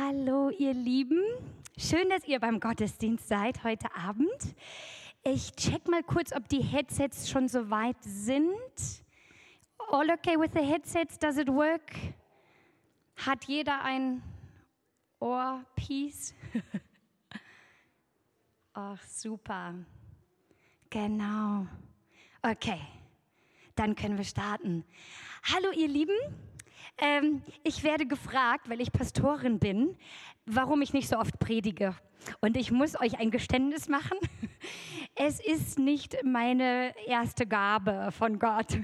Hallo, ihr Lieben. Schön, dass ihr beim Gottesdienst seid heute Abend. Ich check mal kurz, ob die Headsets schon so weit sind. All okay with the headsets? Does it work? Hat jeder ein Ohrpiece? Ach, super. Genau. Okay, dann können wir starten. Hallo, ihr Lieben. Ähm, ich werde gefragt, weil ich Pastorin bin, warum ich nicht so oft predige. Und ich muss euch ein Geständnis machen. Es ist nicht meine erste Gabe von Gott.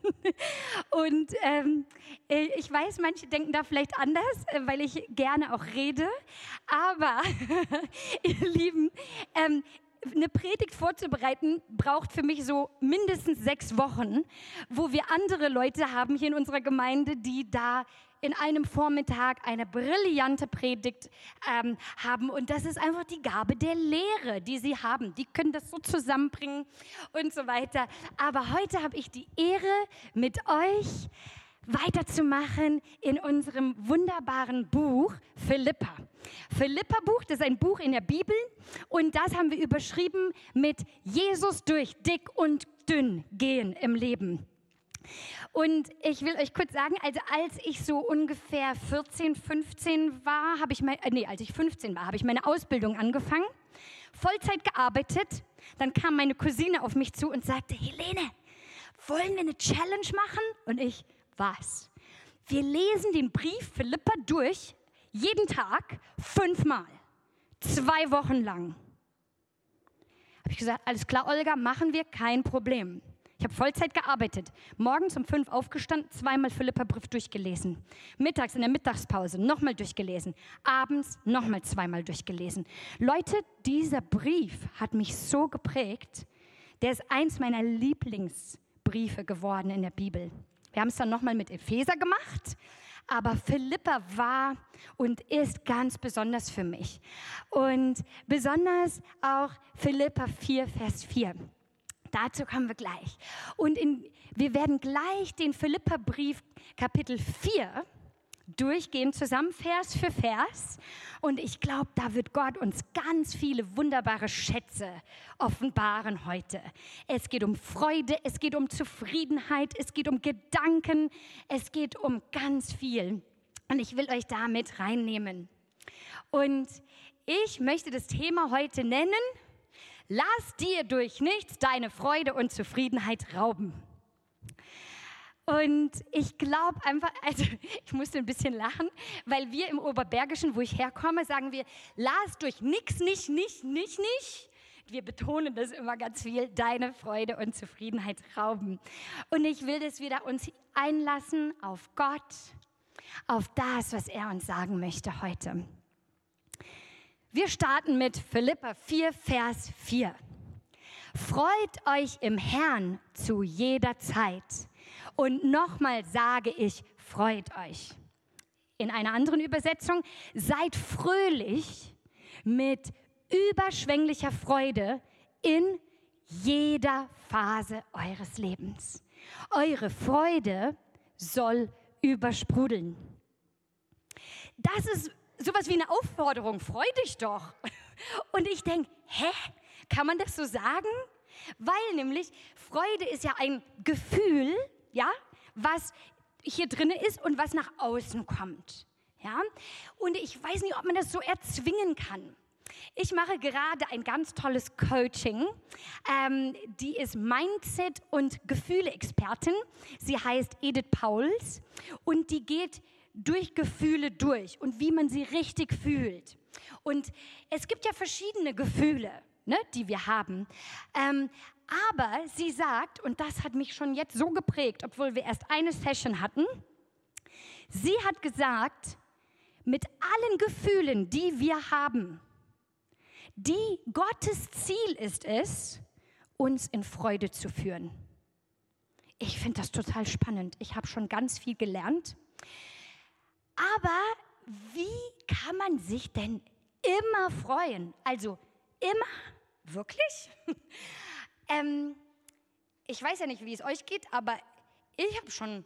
Und ähm, ich weiß, manche denken da vielleicht anders, weil ich gerne auch rede. Aber, ihr Lieben, ähm, eine Predigt vorzubereiten, braucht für mich so mindestens sechs Wochen, wo wir andere Leute haben hier in unserer Gemeinde, die da in einem Vormittag eine brillante Predigt ähm, haben. Und das ist einfach die Gabe der Lehre, die sie haben. Die können das so zusammenbringen und so weiter. Aber heute habe ich die Ehre, mit euch weiterzumachen in unserem wunderbaren Buch Philippa. Philippa Buch, das ist ein Buch in der Bibel und das haben wir überschrieben mit Jesus durch dick und dünn gehen im Leben. Und ich will euch kurz sagen, also als ich so ungefähr 14, 15 war, habe ich mein, äh, nee, als ich 15 war, habe ich meine Ausbildung angefangen, Vollzeit gearbeitet. Dann kam meine Cousine auf mich zu und sagte, Helene, wollen wir eine Challenge machen? Und ich, was? Wir lesen den Brief Philippa durch, jeden Tag, fünfmal, zwei Wochen lang. Habe ich gesagt, alles klar, Olga, machen wir, kein Problem. Ich habe Vollzeit gearbeitet. Morgens um fünf aufgestanden, zweimal Philippa-Brief durchgelesen. Mittags in der Mittagspause nochmal durchgelesen. Abends nochmal zweimal durchgelesen. Leute, dieser Brief hat mich so geprägt. Der ist eins meiner Lieblingsbriefe geworden in der Bibel. Wir haben es dann nochmal mit Epheser gemacht, aber Philippa war und ist ganz besonders für mich. Und besonders auch Philippa 4, Vers 4. Dazu kommen wir gleich. Und in, wir werden gleich den Philippa-Brief Kapitel 4 durchgehen, zusammen Vers für Vers. Und ich glaube, da wird Gott uns ganz viele wunderbare Schätze offenbaren heute. Es geht um Freude, es geht um Zufriedenheit, es geht um Gedanken, es geht um ganz viel. Und ich will euch damit reinnehmen. Und ich möchte das Thema heute nennen, lass dir durch nichts deine Freude und Zufriedenheit rauben. Und ich glaube einfach, also ich musste ein bisschen lachen, weil wir im Oberbergischen, wo ich herkomme, sagen wir, lass durch nichts, nicht, nicht, nicht, nicht. Wir betonen das immer ganz viel, deine Freude und Zufriedenheit rauben. Und ich will, dass wir da uns einlassen auf Gott, auf das, was er uns sagen möchte heute. Wir starten mit Philippa 4, Vers 4. Freut euch im Herrn zu jeder Zeit. Und nochmal sage ich, freut euch. In einer anderen Übersetzung, seid fröhlich mit überschwänglicher Freude in jeder Phase eures Lebens. Eure Freude soll übersprudeln. Das ist sowas wie eine Aufforderung, freu dich doch. Und ich denke, hä, kann man das so sagen? Weil nämlich Freude ist ja ein Gefühl, ja, was hier drin ist und was nach außen kommt. Ja? Und ich weiß nicht, ob man das so erzwingen kann. Ich mache gerade ein ganz tolles Coaching. Ähm, die ist Mindset- und Gefühle-Expertin. Sie heißt Edith Pauls und die geht durch Gefühle durch und wie man sie richtig fühlt. Und es gibt ja verschiedene Gefühle, ne, die wir haben. Ähm, aber sie sagt, und das hat mich schon jetzt so geprägt, obwohl wir erst eine Session hatten, sie hat gesagt, mit allen Gefühlen, die wir haben, die Gottes Ziel ist es, uns in Freude zu führen. Ich finde das total spannend. Ich habe schon ganz viel gelernt. Aber wie kann man sich denn immer freuen? Also immer? Wirklich? Ähm, ich weiß ja nicht, wie es euch geht, aber ich habe schon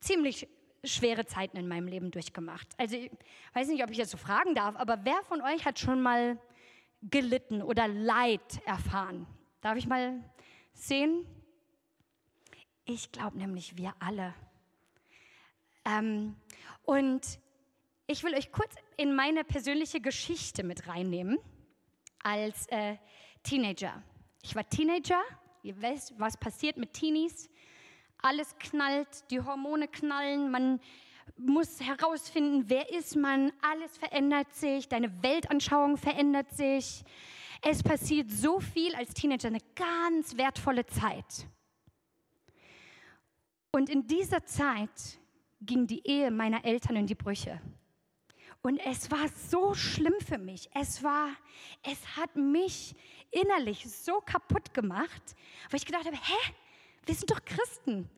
ziemlich schwere Zeiten in meinem Leben durchgemacht. Also ich weiß nicht, ob ich das so fragen darf, aber wer von euch hat schon mal gelitten oder Leid erfahren? Darf ich mal sehen? Ich glaube nämlich, wir alle. Ähm, und ich will euch kurz in meine persönliche Geschichte mit reinnehmen als äh, Teenager. Ich war Teenager, ihr wisst, was passiert mit Teenies. Alles knallt, die Hormone knallen, man muss herausfinden, wer ist man, alles verändert sich, deine Weltanschauung verändert sich. Es passiert so viel als Teenager, eine ganz wertvolle Zeit. Und in dieser Zeit ging die Ehe meiner Eltern in die Brüche. Und es war so schlimm für mich. Es war, es hat mich innerlich so kaputt gemacht, weil ich gedacht habe, hä, wir sind doch Christen.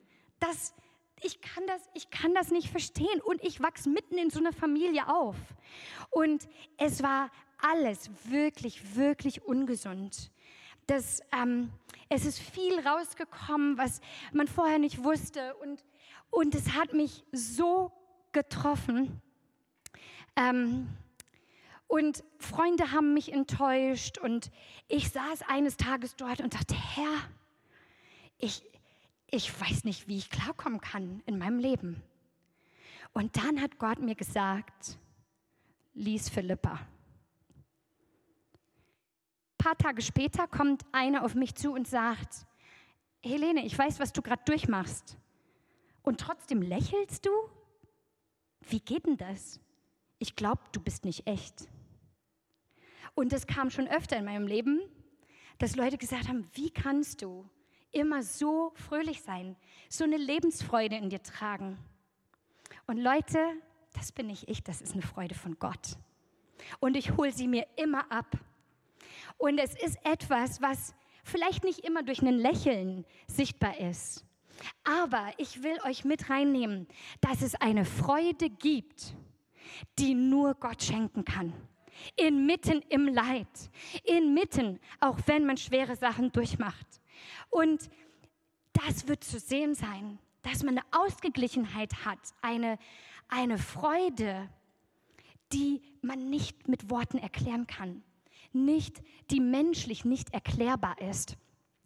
Das, ich, kann das, ich kann das nicht verstehen. Und ich wachse mitten in so einer Familie auf. Und es war alles wirklich, wirklich ungesund. Das, ähm, es ist viel rausgekommen, was man vorher nicht wusste. Und, und es hat mich so getroffen. Ähm, und Freunde haben mich enttäuscht und ich saß eines Tages dort und dachte, Herr, ich, ich weiß nicht, wie ich klarkommen kann in meinem Leben. Und dann hat Gott mir gesagt, lies Philippa. Ein paar Tage später kommt einer auf mich zu und sagt, Helene, ich weiß, was du gerade durchmachst. Und trotzdem lächelst du? Wie geht denn das? ich glaube, du bist nicht echt. Und das kam schon öfter in meinem Leben, dass Leute gesagt haben, wie kannst du immer so fröhlich sein, so eine Lebensfreude in dir tragen? Und Leute, das bin nicht ich, das ist eine Freude von Gott. Und ich hole sie mir immer ab. Und es ist etwas, was vielleicht nicht immer durch ein Lächeln sichtbar ist. Aber ich will euch mit reinnehmen, dass es eine Freude gibt, die nur Gott schenken kann. Inmitten im Leid, inmitten, auch wenn man schwere Sachen durchmacht. Und das wird zu sehen sein, dass man eine Ausgeglichenheit hat, eine, eine Freude, die man nicht mit Worten erklären kann, nicht, die menschlich nicht erklärbar ist.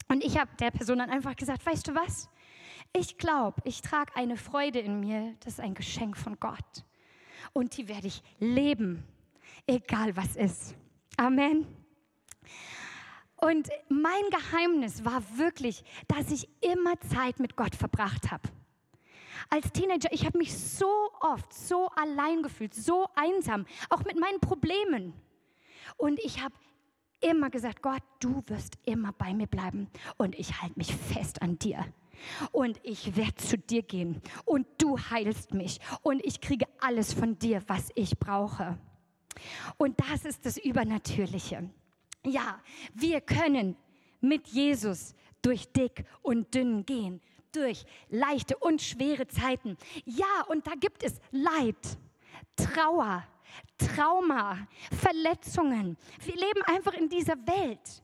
Und ich habe der Person dann einfach gesagt, weißt du was? Ich glaube, ich trage eine Freude in mir, das ist ein Geschenk von Gott und die werde ich leben, egal was ist. Amen. Und mein Geheimnis war wirklich, dass ich immer Zeit mit Gott verbracht habe. Als Teenager, ich habe mich so oft so allein gefühlt, so einsam, auch mit meinen Problemen. Und ich habe immer gesagt, Gott, du wirst immer bei mir bleiben und ich halte mich fest an dir und ich werde zu dir gehen und du heilst mich und ich kriege alles von dir, was ich brauche. Und das ist das Übernatürliche. Ja, wir können mit Jesus durch dick und dünn gehen, durch leichte und schwere Zeiten. Ja, und da gibt es Leid, Trauer, Trauma, Verletzungen. Wir leben einfach in dieser Welt.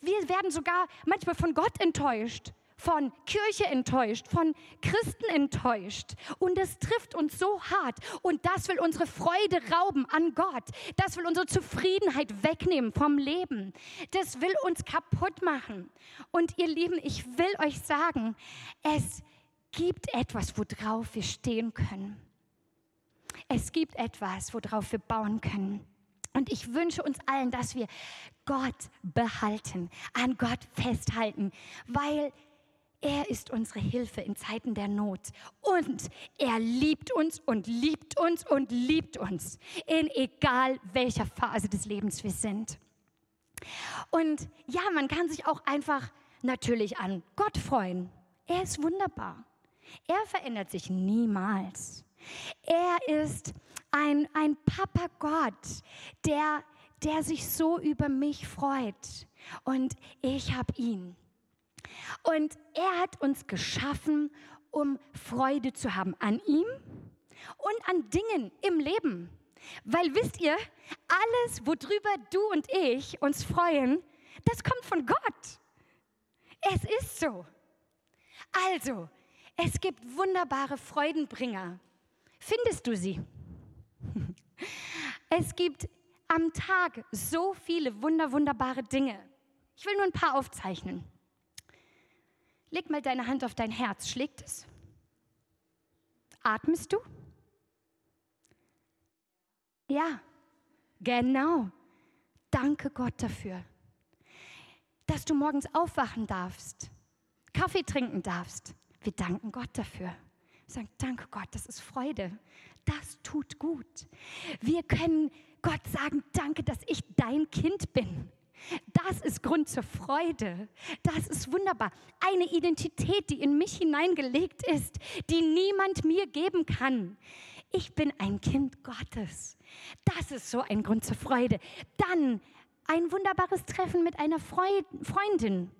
Wir werden sogar manchmal von Gott enttäuscht von Kirche enttäuscht, von Christen enttäuscht. Und es trifft uns so hart. Und das will unsere Freude rauben an Gott. Das will unsere Zufriedenheit wegnehmen vom Leben. Das will uns kaputt machen. Und ihr Lieben, ich will euch sagen, es gibt etwas, worauf wir stehen können. Es gibt etwas, worauf wir bauen können. Und ich wünsche uns allen, dass wir Gott behalten, an Gott festhalten, weil er ist unsere Hilfe in Zeiten der Not. Und er liebt uns und liebt uns und liebt uns, in egal welcher Phase des Lebens wir sind. Und ja, man kann sich auch einfach natürlich an Gott freuen. Er ist wunderbar. Er verändert sich niemals. Er ist ein, ein Papa Gott, der, der sich so über mich freut. Und ich habe ihn. Und er hat uns geschaffen, um Freude zu haben an ihm und an Dingen im Leben. Weil wisst ihr, alles, worüber du und ich uns freuen, das kommt von Gott. Es ist so. Also, es gibt wunderbare Freudenbringer. Findest du sie? Es gibt am Tag so viele wunder, wunderbare Dinge. Ich will nur ein paar aufzeichnen. Leg mal deine Hand auf dein Herz. Schlägt es? Atmest du? Ja, genau. Danke Gott dafür, dass du morgens aufwachen darfst, Kaffee trinken darfst. Wir danken Gott dafür. Wir sagen, danke Gott, das ist Freude. Das tut gut. Wir können Gott sagen, danke, dass ich dein Kind bin. Das ist Grund zur Freude. Das ist wunderbar. Eine Identität, die in mich hineingelegt ist, die niemand mir geben kann. Ich bin ein Kind Gottes. Das ist so ein Grund zur Freude. Dann ein wunderbares Treffen mit einer Freundin.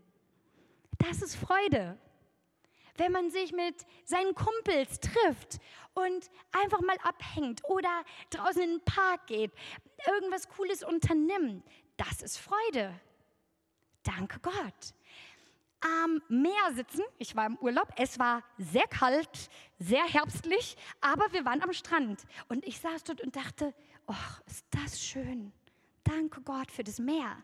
Das ist Freude. Wenn man sich mit seinen Kumpels trifft und einfach mal abhängt oder draußen in den Park geht, irgendwas Cooles unternimmt, das ist Freude. Danke Gott. Am Meer sitzen, ich war im Urlaub, es war sehr kalt, sehr herbstlich, aber wir waren am Strand. Und ich saß dort und dachte, oh, ist das schön. Danke Gott für das Meer.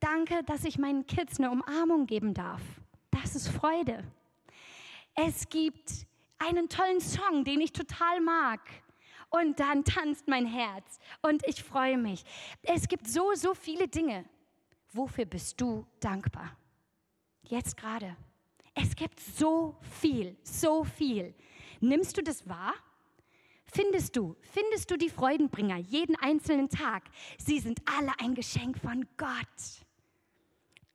Danke, dass ich meinen Kids eine Umarmung geben darf. Das ist Freude. Es gibt einen tollen Song, den ich total mag und dann tanzt mein Herz und ich freue mich. Es gibt so, so viele Dinge. Wofür bist du dankbar? Jetzt gerade. Es gibt so viel, so viel. Nimmst du das wahr? Findest du, findest du die Freudenbringer jeden einzelnen Tag? Sie sind alle ein Geschenk von Gott.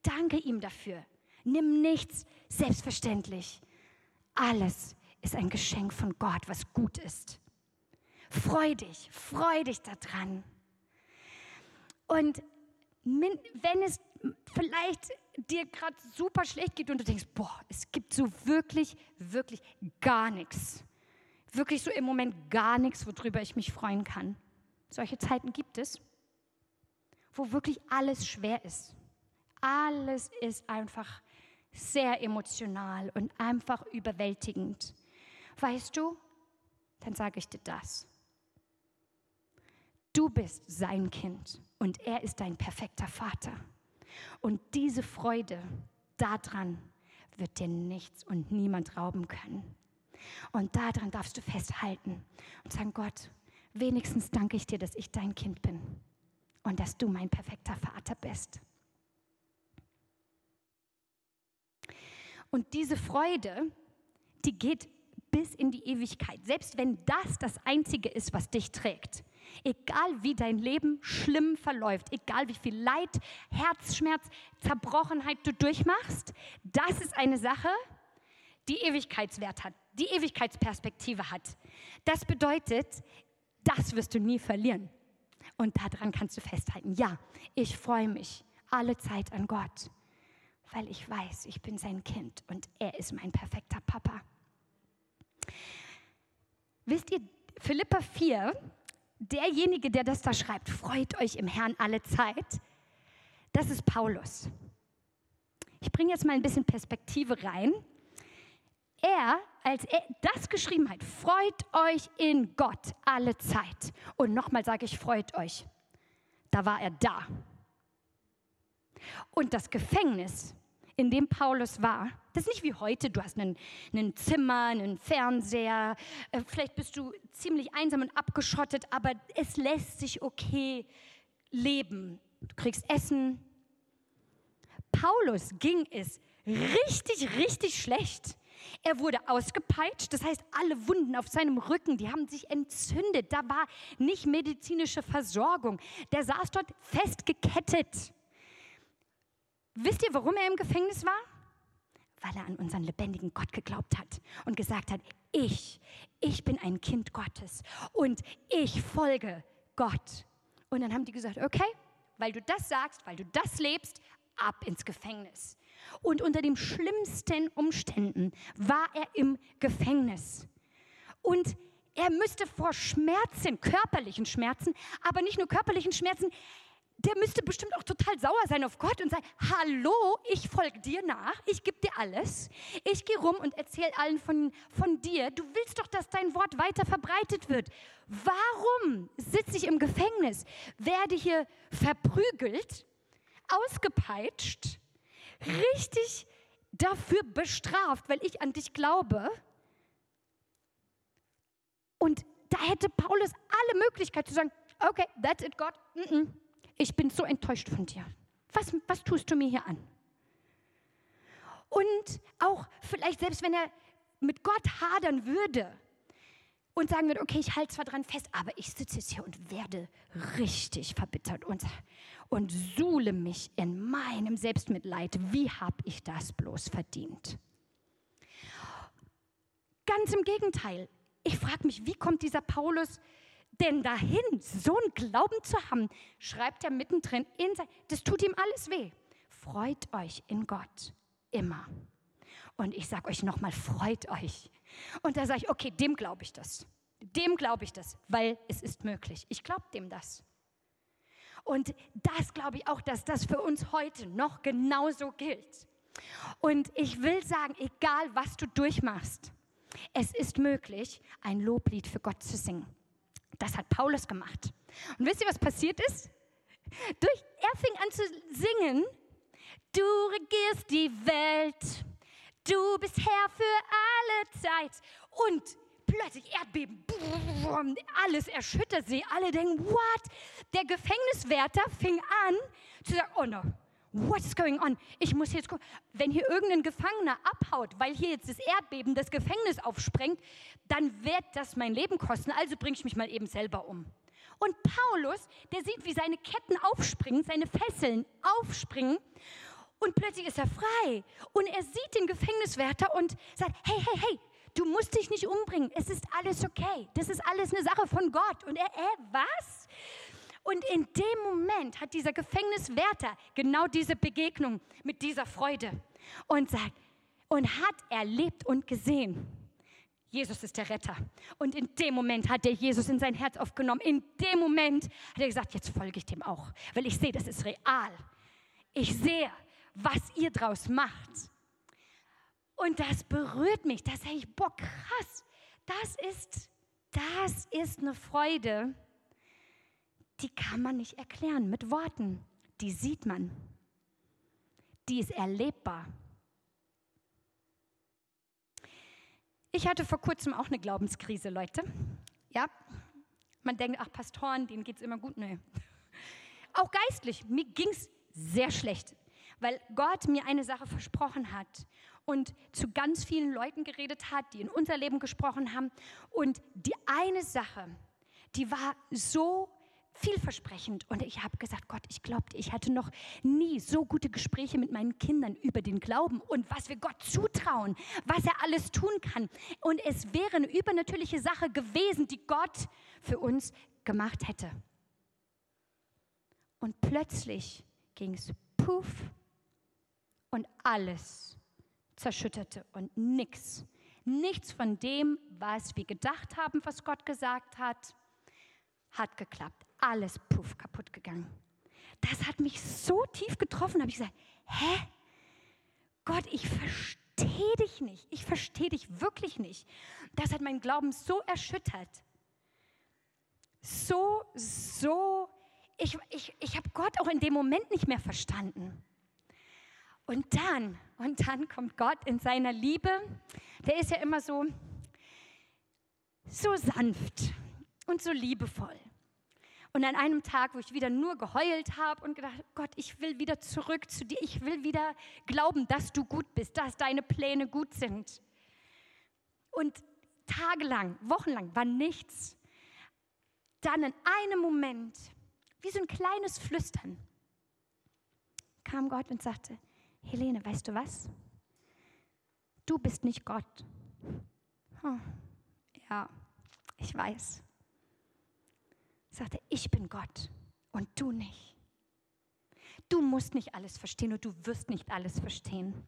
Danke ihm dafür. Nimm nichts selbstverständlich. Alles ist ein Geschenk von Gott, was gut ist. Freu dich, freu dich daran. Und wenn es vielleicht dir gerade super schlecht geht und du denkst, boah, es gibt so wirklich, wirklich gar nichts. Wirklich so im Moment gar nichts, worüber ich mich freuen kann. Solche Zeiten gibt es, wo wirklich alles schwer ist. Alles ist einfach sehr emotional und einfach überwältigend. Weißt du, dann sage ich dir das. Du bist sein Kind und er ist dein perfekter Vater. Und diese Freude daran wird dir nichts und niemand rauben können. Und daran darfst du festhalten und sagen, Gott, wenigstens danke ich dir, dass ich dein Kind bin und dass du mein perfekter Vater bist. Und diese Freude, die geht bis in die Ewigkeit, selbst wenn das das Einzige ist, was dich trägt. Egal wie dein Leben schlimm verläuft, egal wie viel Leid, Herzschmerz, Zerbrochenheit du durchmachst, das ist eine Sache, die Ewigkeitswert hat, die Ewigkeitsperspektive hat. Das bedeutet, das wirst du nie verlieren. Und daran kannst du festhalten. Ja, ich freue mich alle Zeit an Gott, weil ich weiß, ich bin sein Kind und er ist mein perfekter Papa. Wisst ihr, Philippa 4 derjenige, der das da schreibt, freut euch im Herrn alle Zeit, das ist Paulus. Ich bringe jetzt mal ein bisschen Perspektive rein. Er, als er das geschrieben hat, freut euch in Gott alle Zeit. Und nochmal sage ich, freut euch. Da war er da. Und das Gefängnis, in dem Paulus war, das ist nicht wie heute, du hast ein Zimmer, einen Fernseher, äh, vielleicht bist du ziemlich einsam und abgeschottet, aber es lässt sich okay leben. Du kriegst Essen. Paulus ging es richtig, richtig schlecht. Er wurde ausgepeitscht, das heißt, alle Wunden auf seinem Rücken, die haben sich entzündet. Da war nicht medizinische Versorgung. Der saß dort festgekettet. Wisst ihr, warum er im Gefängnis war? Weil er an unseren lebendigen Gott geglaubt hat und gesagt hat, ich, ich bin ein Kind Gottes und ich folge Gott. Und dann haben die gesagt, okay, weil du das sagst, weil du das lebst, ab ins Gefängnis. Und unter den schlimmsten Umständen war er im Gefängnis. Und er müsste vor Schmerzen, körperlichen Schmerzen, aber nicht nur körperlichen Schmerzen, der müsste bestimmt auch total sauer sein auf Gott und sagen, hallo, ich folge dir nach, ich gebe dir alles, ich gehe rum und erzähle allen von, von dir, du willst doch, dass dein Wort weiter verbreitet wird. Warum sitze ich im Gefängnis, werde hier verprügelt, ausgepeitscht, richtig dafür bestraft, weil ich an dich glaube? Und da hätte Paulus alle Möglichkeit zu sagen, okay, that's it, Gott. Mm -mm. Ich bin so enttäuscht von dir. Was, was tust du mir hier an? Und auch vielleicht selbst wenn er mit Gott hadern würde und sagen würde, okay, ich halte zwar dran fest, aber ich sitze jetzt hier und werde richtig verbittert und, und suhle mich in meinem Selbstmitleid. Wie habe ich das bloß verdient? Ganz im Gegenteil. Ich frage mich, wie kommt dieser Paulus denn dahin, so einen Glauben zu haben, schreibt er mittendrin, in sein, das tut ihm alles weh. Freut euch in Gott immer. Und ich sage euch nochmal, freut euch. Und da sage ich, okay, dem glaube ich das. Dem glaube ich das, weil es ist möglich. Ich glaube dem das. Und das glaube ich auch, dass das für uns heute noch genauso gilt. Und ich will sagen, egal was du durchmachst, es ist möglich, ein Loblied für Gott zu singen. Das hat Paulus gemacht. Und wisst ihr, was passiert ist? Durch, er fing an zu singen, du regierst die Welt, du bist Herr für alle Zeit. Und plötzlich Erdbeben, alles erschüttert sie. Alle denken, what? Der Gefängniswärter fing an zu sagen, oh no, what's going on? Ich muss jetzt gucken. Wenn hier irgendein Gefangener abhaut, weil hier jetzt das Erdbeben das Gefängnis aufsprengt, dann wird das mein Leben kosten. Also bringe ich mich mal eben selber um. Und Paulus, der sieht, wie seine Ketten aufspringen, seine Fesseln aufspringen. Und plötzlich ist er frei. Und er sieht den Gefängniswärter und sagt, hey, hey, hey, du musst dich nicht umbringen. Es ist alles okay. Das ist alles eine Sache von Gott. Und er, äh, was? Und in dem Moment hat dieser Gefängniswärter genau diese Begegnung mit dieser Freude und sagt, und hat erlebt und gesehen. Jesus ist der Retter. Und in dem Moment hat er Jesus in sein Herz aufgenommen. In dem Moment hat er gesagt, jetzt folge ich dem auch, weil ich sehe, das ist real. Ich sehe, was ihr draus macht. Und das berührt mich. Da sage ich, boah, krass. Das ist, das ist eine Freude, die kann man nicht erklären mit Worten. Die sieht man. Die ist erlebbar. Ich hatte vor kurzem auch eine Glaubenskrise, Leute. Ja, man denkt, ach, Pastoren, denen geht es immer gut. Nö. Auch geistlich, mir ging es sehr schlecht, weil Gott mir eine Sache versprochen hat und zu ganz vielen Leuten geredet hat, die in unser Leben gesprochen haben. Und die eine Sache, die war so vielversprechend. Und ich habe gesagt, Gott, ich glaubte, ich hatte noch nie so gute Gespräche mit meinen Kindern über den Glauben und was wir Gott zutrauen, was er alles tun kann. Und es wäre eine übernatürliche Sache gewesen, die Gott für uns gemacht hätte. Und plötzlich ging es puff und alles zerschütterte und nichts. Nichts von dem, was wir gedacht haben, was Gott gesagt hat, hat geklappt alles puff kaputt gegangen. Das hat mich so tief getroffen, habe ich gesagt, hä? Gott, ich verstehe dich nicht. Ich verstehe dich wirklich nicht. Das hat meinen Glauben so erschüttert. So, so, ich, ich, ich habe Gott auch in dem Moment nicht mehr verstanden. Und dann, und dann kommt Gott in seiner Liebe, der ist ja immer so, so sanft und so liebevoll. Und an einem Tag, wo ich wieder nur geheult habe und gedacht, Gott, ich will wieder zurück zu dir, ich will wieder glauben, dass du gut bist, dass deine Pläne gut sind. Und tagelang, wochenlang war nichts. Dann in einem Moment, wie so ein kleines Flüstern, kam Gott und sagte, Helene, weißt du was? Du bist nicht Gott. Hm. Ja, ich weiß sagte, ich bin Gott und du nicht. Du musst nicht alles verstehen und du wirst nicht alles verstehen.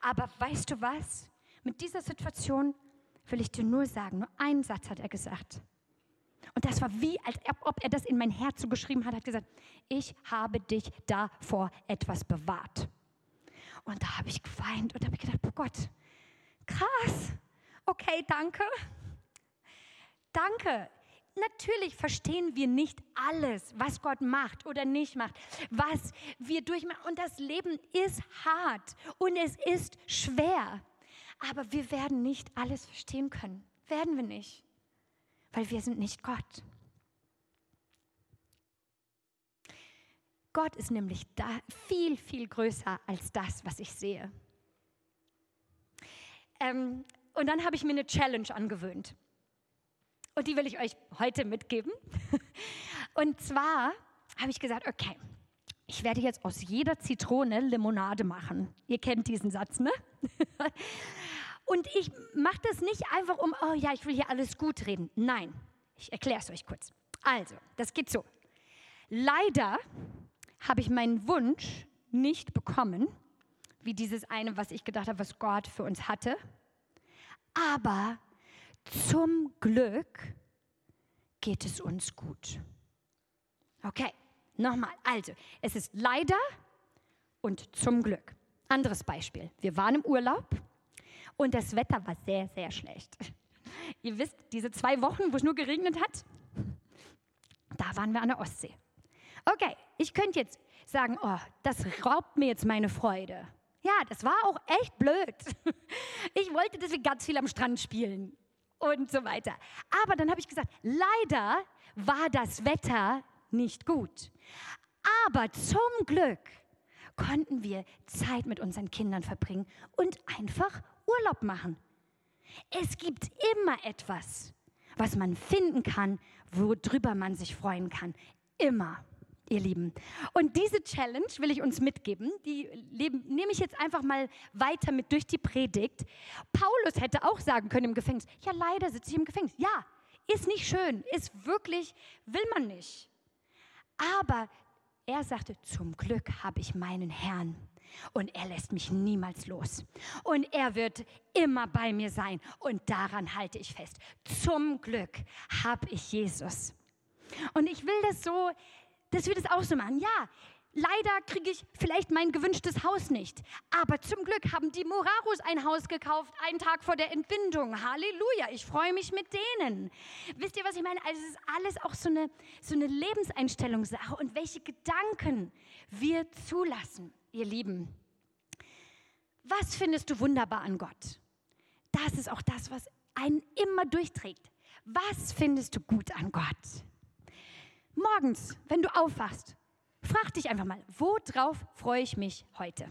Aber weißt du was? Mit dieser Situation will ich dir nur sagen, nur einen Satz hat er gesagt. Und das war wie, als ob er das in mein Herz so geschrieben hat, hat gesagt, ich habe dich da vor etwas bewahrt. Und da habe ich geweint und habe gedacht, oh Gott, krass, okay, danke. Danke. Natürlich verstehen wir nicht alles, was Gott macht oder nicht macht, was wir durchmachen. Und das Leben ist hart und es ist schwer. Aber wir werden nicht alles verstehen können. Werden wir nicht. Weil wir sind nicht Gott. Gott ist nämlich da viel, viel größer als das, was ich sehe. Ähm, und dann habe ich mir eine Challenge angewöhnt. Und die will ich euch heute mitgeben. Und zwar habe ich gesagt, okay, ich werde jetzt aus jeder Zitrone Limonade machen. Ihr kennt diesen Satz, ne? Und ich mache das nicht einfach um, oh ja, ich will hier alles gut reden. Nein, ich erkläre es euch kurz. Also, das geht so. Leider habe ich meinen Wunsch nicht bekommen, wie dieses eine, was ich gedacht habe, was Gott für uns hatte. Aber zum Glück geht es uns gut. Okay, nochmal. Also, es ist leider und zum Glück. Anderes Beispiel. Wir waren im Urlaub und das Wetter war sehr, sehr schlecht. Ihr wisst, diese zwei Wochen, wo es nur geregnet hat, da waren wir an der Ostsee. Okay, ich könnte jetzt sagen, oh, das raubt mir jetzt meine Freude. Ja, das war auch echt blöd. Ich wollte, wir ganz viel am Strand spielen und so weiter. Aber dann habe ich gesagt, leider war das Wetter nicht gut. Aber zum Glück konnten wir Zeit mit unseren Kindern verbringen und einfach Urlaub machen. Es gibt immer etwas, was man finden kann, worüber man sich freuen kann. Immer ihr Lieben. Und diese Challenge will ich uns mitgeben. Die nehme ich jetzt einfach mal weiter mit durch die Predigt. Paulus hätte auch sagen können im Gefängnis, ja leider sitze ich im Gefängnis. Ja, ist nicht schön, ist wirklich, will man nicht. Aber er sagte, zum Glück habe ich meinen Herrn. Und er lässt mich niemals los. Und er wird immer bei mir sein. Und daran halte ich fest. Zum Glück habe ich Jesus. Und ich will das so dass wir das auch so machen. Ja, leider kriege ich vielleicht mein gewünschtes Haus nicht. Aber zum Glück haben die Morarus ein Haus gekauft, einen Tag vor der Entbindung. Halleluja, ich freue mich mit denen. Wisst ihr, was ich meine? Also es ist alles auch so eine, so eine Lebenseinstellungssache und welche Gedanken wir zulassen, ihr Lieben. Was findest du wunderbar an Gott? Das ist auch das, was einen immer durchträgt. Was findest du gut an Gott? Morgens, wenn du aufwachst, frag dich einfach mal, worauf freue ich mich heute?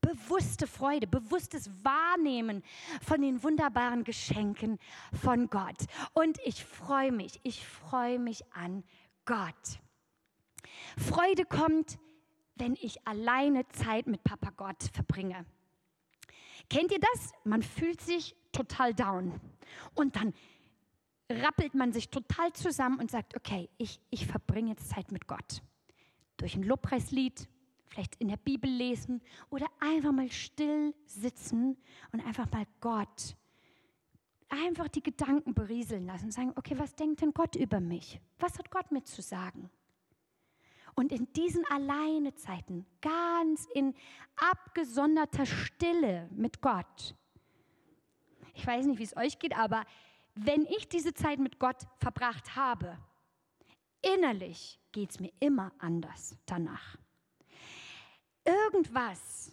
Bewusste Freude, bewusstes Wahrnehmen von den wunderbaren Geschenken von Gott. Und ich freue mich, ich freue mich an Gott. Freude kommt, wenn ich alleine Zeit mit Papa Gott verbringe. Kennt ihr das? Man fühlt sich total down. Und dann rappelt man sich total zusammen und sagt, okay, ich, ich verbringe jetzt Zeit mit Gott. Durch ein Lobpreislied, vielleicht in der Bibel lesen oder einfach mal still sitzen und einfach mal Gott einfach die Gedanken berieseln lassen und sagen, okay, was denkt denn Gott über mich? Was hat Gott mir zu sagen? Und in diesen Alleinezeiten, ganz in abgesonderter Stille mit Gott, ich weiß nicht, wie es euch geht, aber wenn ich diese Zeit mit Gott verbracht habe, innerlich geht es mir immer anders danach. Irgendwas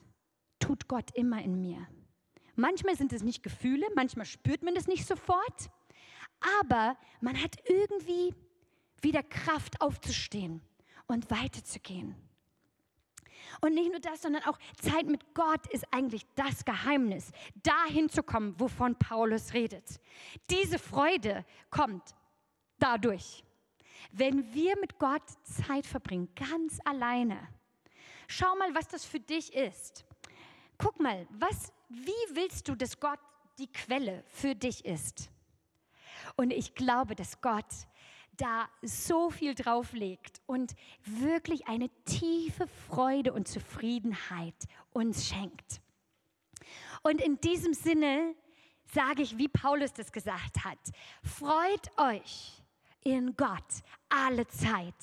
tut Gott immer in mir. Manchmal sind es nicht Gefühle, manchmal spürt man es nicht sofort, aber man hat irgendwie wieder Kraft aufzustehen und weiterzugehen. Und nicht nur das, sondern auch Zeit mit Gott ist eigentlich das Geheimnis, dahin zu kommen, wovon Paulus redet. Diese Freude kommt dadurch, wenn wir mit Gott Zeit verbringen, ganz alleine. Schau mal, was das für dich ist. Guck mal, was, wie willst du, dass Gott die Quelle für dich ist? Und ich glaube, dass Gott da so viel drauf legt und wirklich eine tiefe Freude und Zufriedenheit uns schenkt. Und in diesem Sinne sage ich, wie Paulus das gesagt hat. Freut euch in Gott alle Zeit.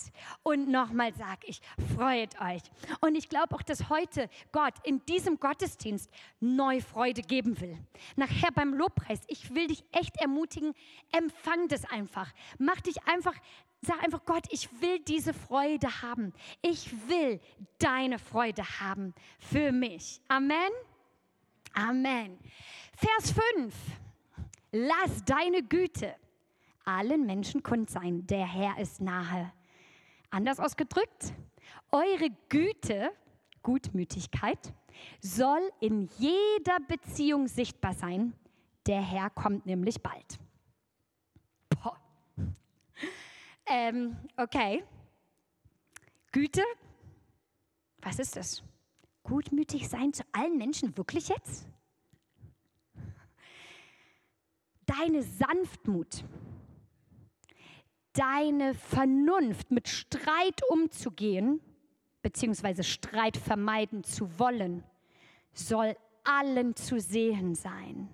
Und nochmal sage ich, freut euch. Und ich glaube auch, dass heute Gott in diesem Gottesdienst neue Freude geben will. Nachher beim Lobpreis, ich will dich echt ermutigen, empfang das einfach. Mach dich einfach, sag einfach, Gott, ich will diese Freude haben. Ich will deine Freude haben für mich. Amen. Amen. Vers 5. Lass deine Güte allen Menschen kund sein, der Herr ist nahe. Anders ausgedrückt, eure Güte, Gutmütigkeit, soll in jeder Beziehung sichtbar sein. Der Herr kommt nämlich bald. Boah. Ähm, okay. Güte, was ist das? Gutmütig sein zu allen Menschen, wirklich jetzt? Deine Sanftmut, deine Vernunft, mit Streit umzugehen, beziehungsweise Streit vermeiden zu wollen, soll allen zu sehen sein.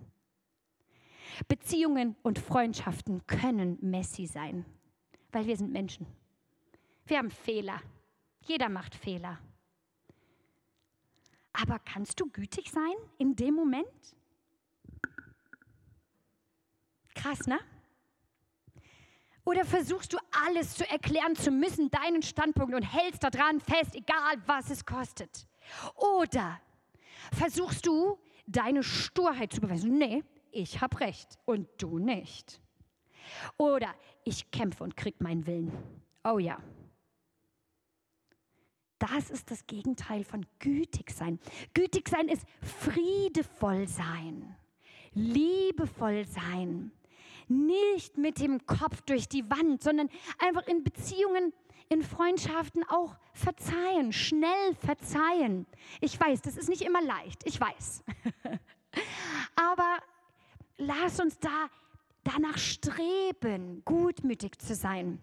Beziehungen und Freundschaften können messy sein, weil wir sind Menschen. Wir haben Fehler. Jeder macht Fehler. Aber kannst du gütig sein in dem Moment? Krass, ne? Oder versuchst du alles zu erklären zu müssen, deinen Standpunkt und hältst daran fest, egal was es kostet? Oder versuchst du deine Sturheit zu beweisen? Nee, ich habe recht und du nicht. Oder ich kämpfe und krieg meinen Willen. Oh ja. Das ist das Gegenteil von gütig sein. Gütig sein ist friedevoll sein, liebevoll sein nicht mit dem Kopf durch die Wand, sondern einfach in Beziehungen, in Freundschaften auch verzeihen, schnell verzeihen. Ich weiß, das ist nicht immer leicht, ich weiß. Aber lass uns da danach streben, gutmütig zu sein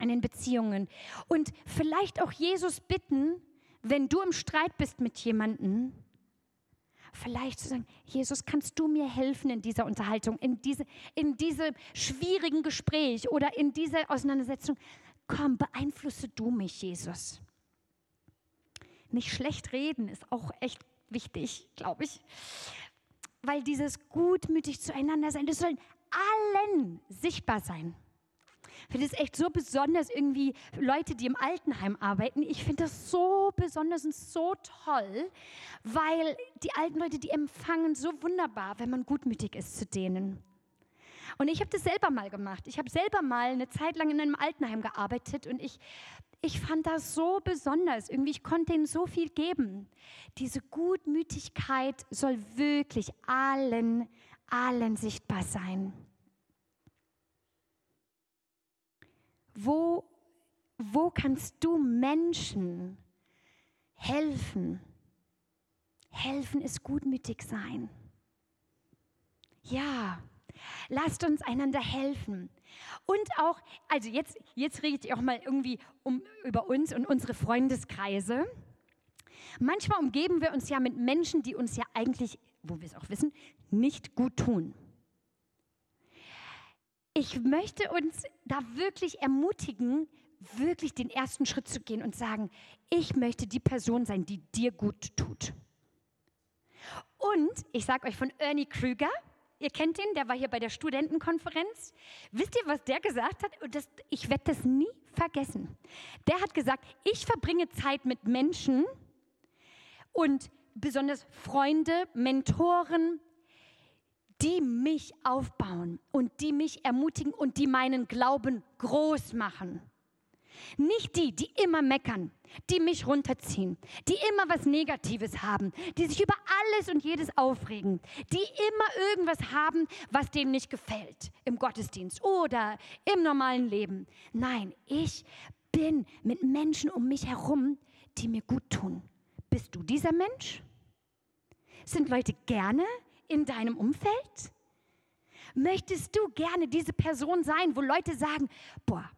in den Beziehungen und vielleicht auch Jesus bitten, wenn du im Streit bist mit jemandem, vielleicht zu sagen, Jesus, kannst du mir helfen in dieser Unterhaltung, in, diese, in diesem schwierigen Gespräch oder in dieser Auseinandersetzung? Komm, beeinflusse du mich, Jesus. Nicht schlecht reden ist auch echt wichtig, glaube ich. Weil dieses gutmütig zueinander sein, das soll allen sichtbar sein. Ich finde es echt so besonders, irgendwie Leute, die im Altenheim arbeiten. Ich finde das so besonders und so toll, weil die alten Leute, die empfangen so wunderbar, wenn man gutmütig ist zu denen. Und ich habe das selber mal gemacht. Ich habe selber mal eine Zeit lang in einem Altenheim gearbeitet und ich, ich fand das so besonders. Irgendwie, ich konnte ihnen so viel geben. Diese Gutmütigkeit soll wirklich allen, allen sichtbar sein. Wo, wo kannst du Menschen helfen? Helfen ist gutmütig sein. Ja, lasst uns einander helfen. Und auch, also jetzt, jetzt rede ich auch mal irgendwie um, über uns und unsere Freundeskreise. Manchmal umgeben wir uns ja mit Menschen, die uns ja eigentlich, wo wir es auch wissen, nicht gut tun ich möchte uns da wirklich ermutigen, wirklich den ersten Schritt zu gehen und sagen, ich möchte die Person sein, die dir gut tut. Und ich sage euch von Ernie Krüger, ihr kennt ihn, der war hier bei der Studentenkonferenz. Wisst ihr, was der gesagt hat? Und das, ich werde das nie vergessen. Der hat gesagt, ich verbringe Zeit mit Menschen und besonders Freunde, Mentoren, die mich aufbauen und die mich ermutigen und die meinen Glauben groß machen. Nicht die, die immer meckern, die mich runterziehen, die immer was Negatives haben, die sich über alles und jedes aufregen, die immer irgendwas haben, was denen nicht gefällt im Gottesdienst oder im normalen Leben. Nein, ich bin mit Menschen um mich herum, die mir gut tun. Bist du dieser Mensch? Sind Leute gerne in deinem Umfeld? Möchtest du gerne diese Person sein, wo Leute sagen, boah,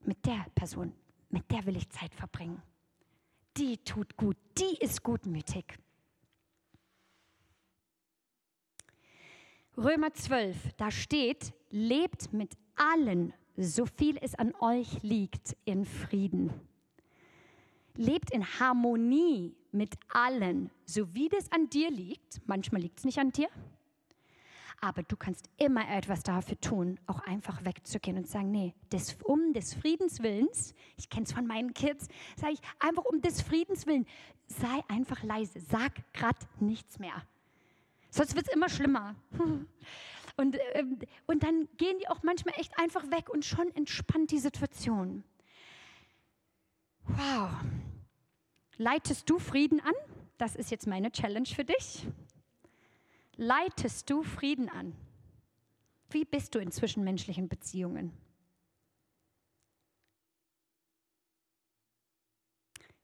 mit der Person, mit der will ich Zeit verbringen. Die tut gut, die ist gutmütig. Römer 12, da steht, lebt mit allen, so viel es an euch liegt, in Frieden. Lebt in Harmonie mit allen, so wie das an dir liegt. Manchmal liegt es nicht an dir, aber du kannst immer etwas dafür tun, auch einfach wegzugehen und sagen, nee, des, um des Friedens Willens, ich kenne es von meinen Kids, sage ich einfach um des Friedens Willen, sei einfach leise, sag gerade nichts mehr. Sonst wird es immer schlimmer. Und, ähm, und dann gehen die auch manchmal echt einfach weg und schon entspannt die Situation. Wow. Leitest du Frieden an? Das ist jetzt meine Challenge für dich. Leitest du Frieden an? Wie bist du in zwischenmenschlichen Beziehungen?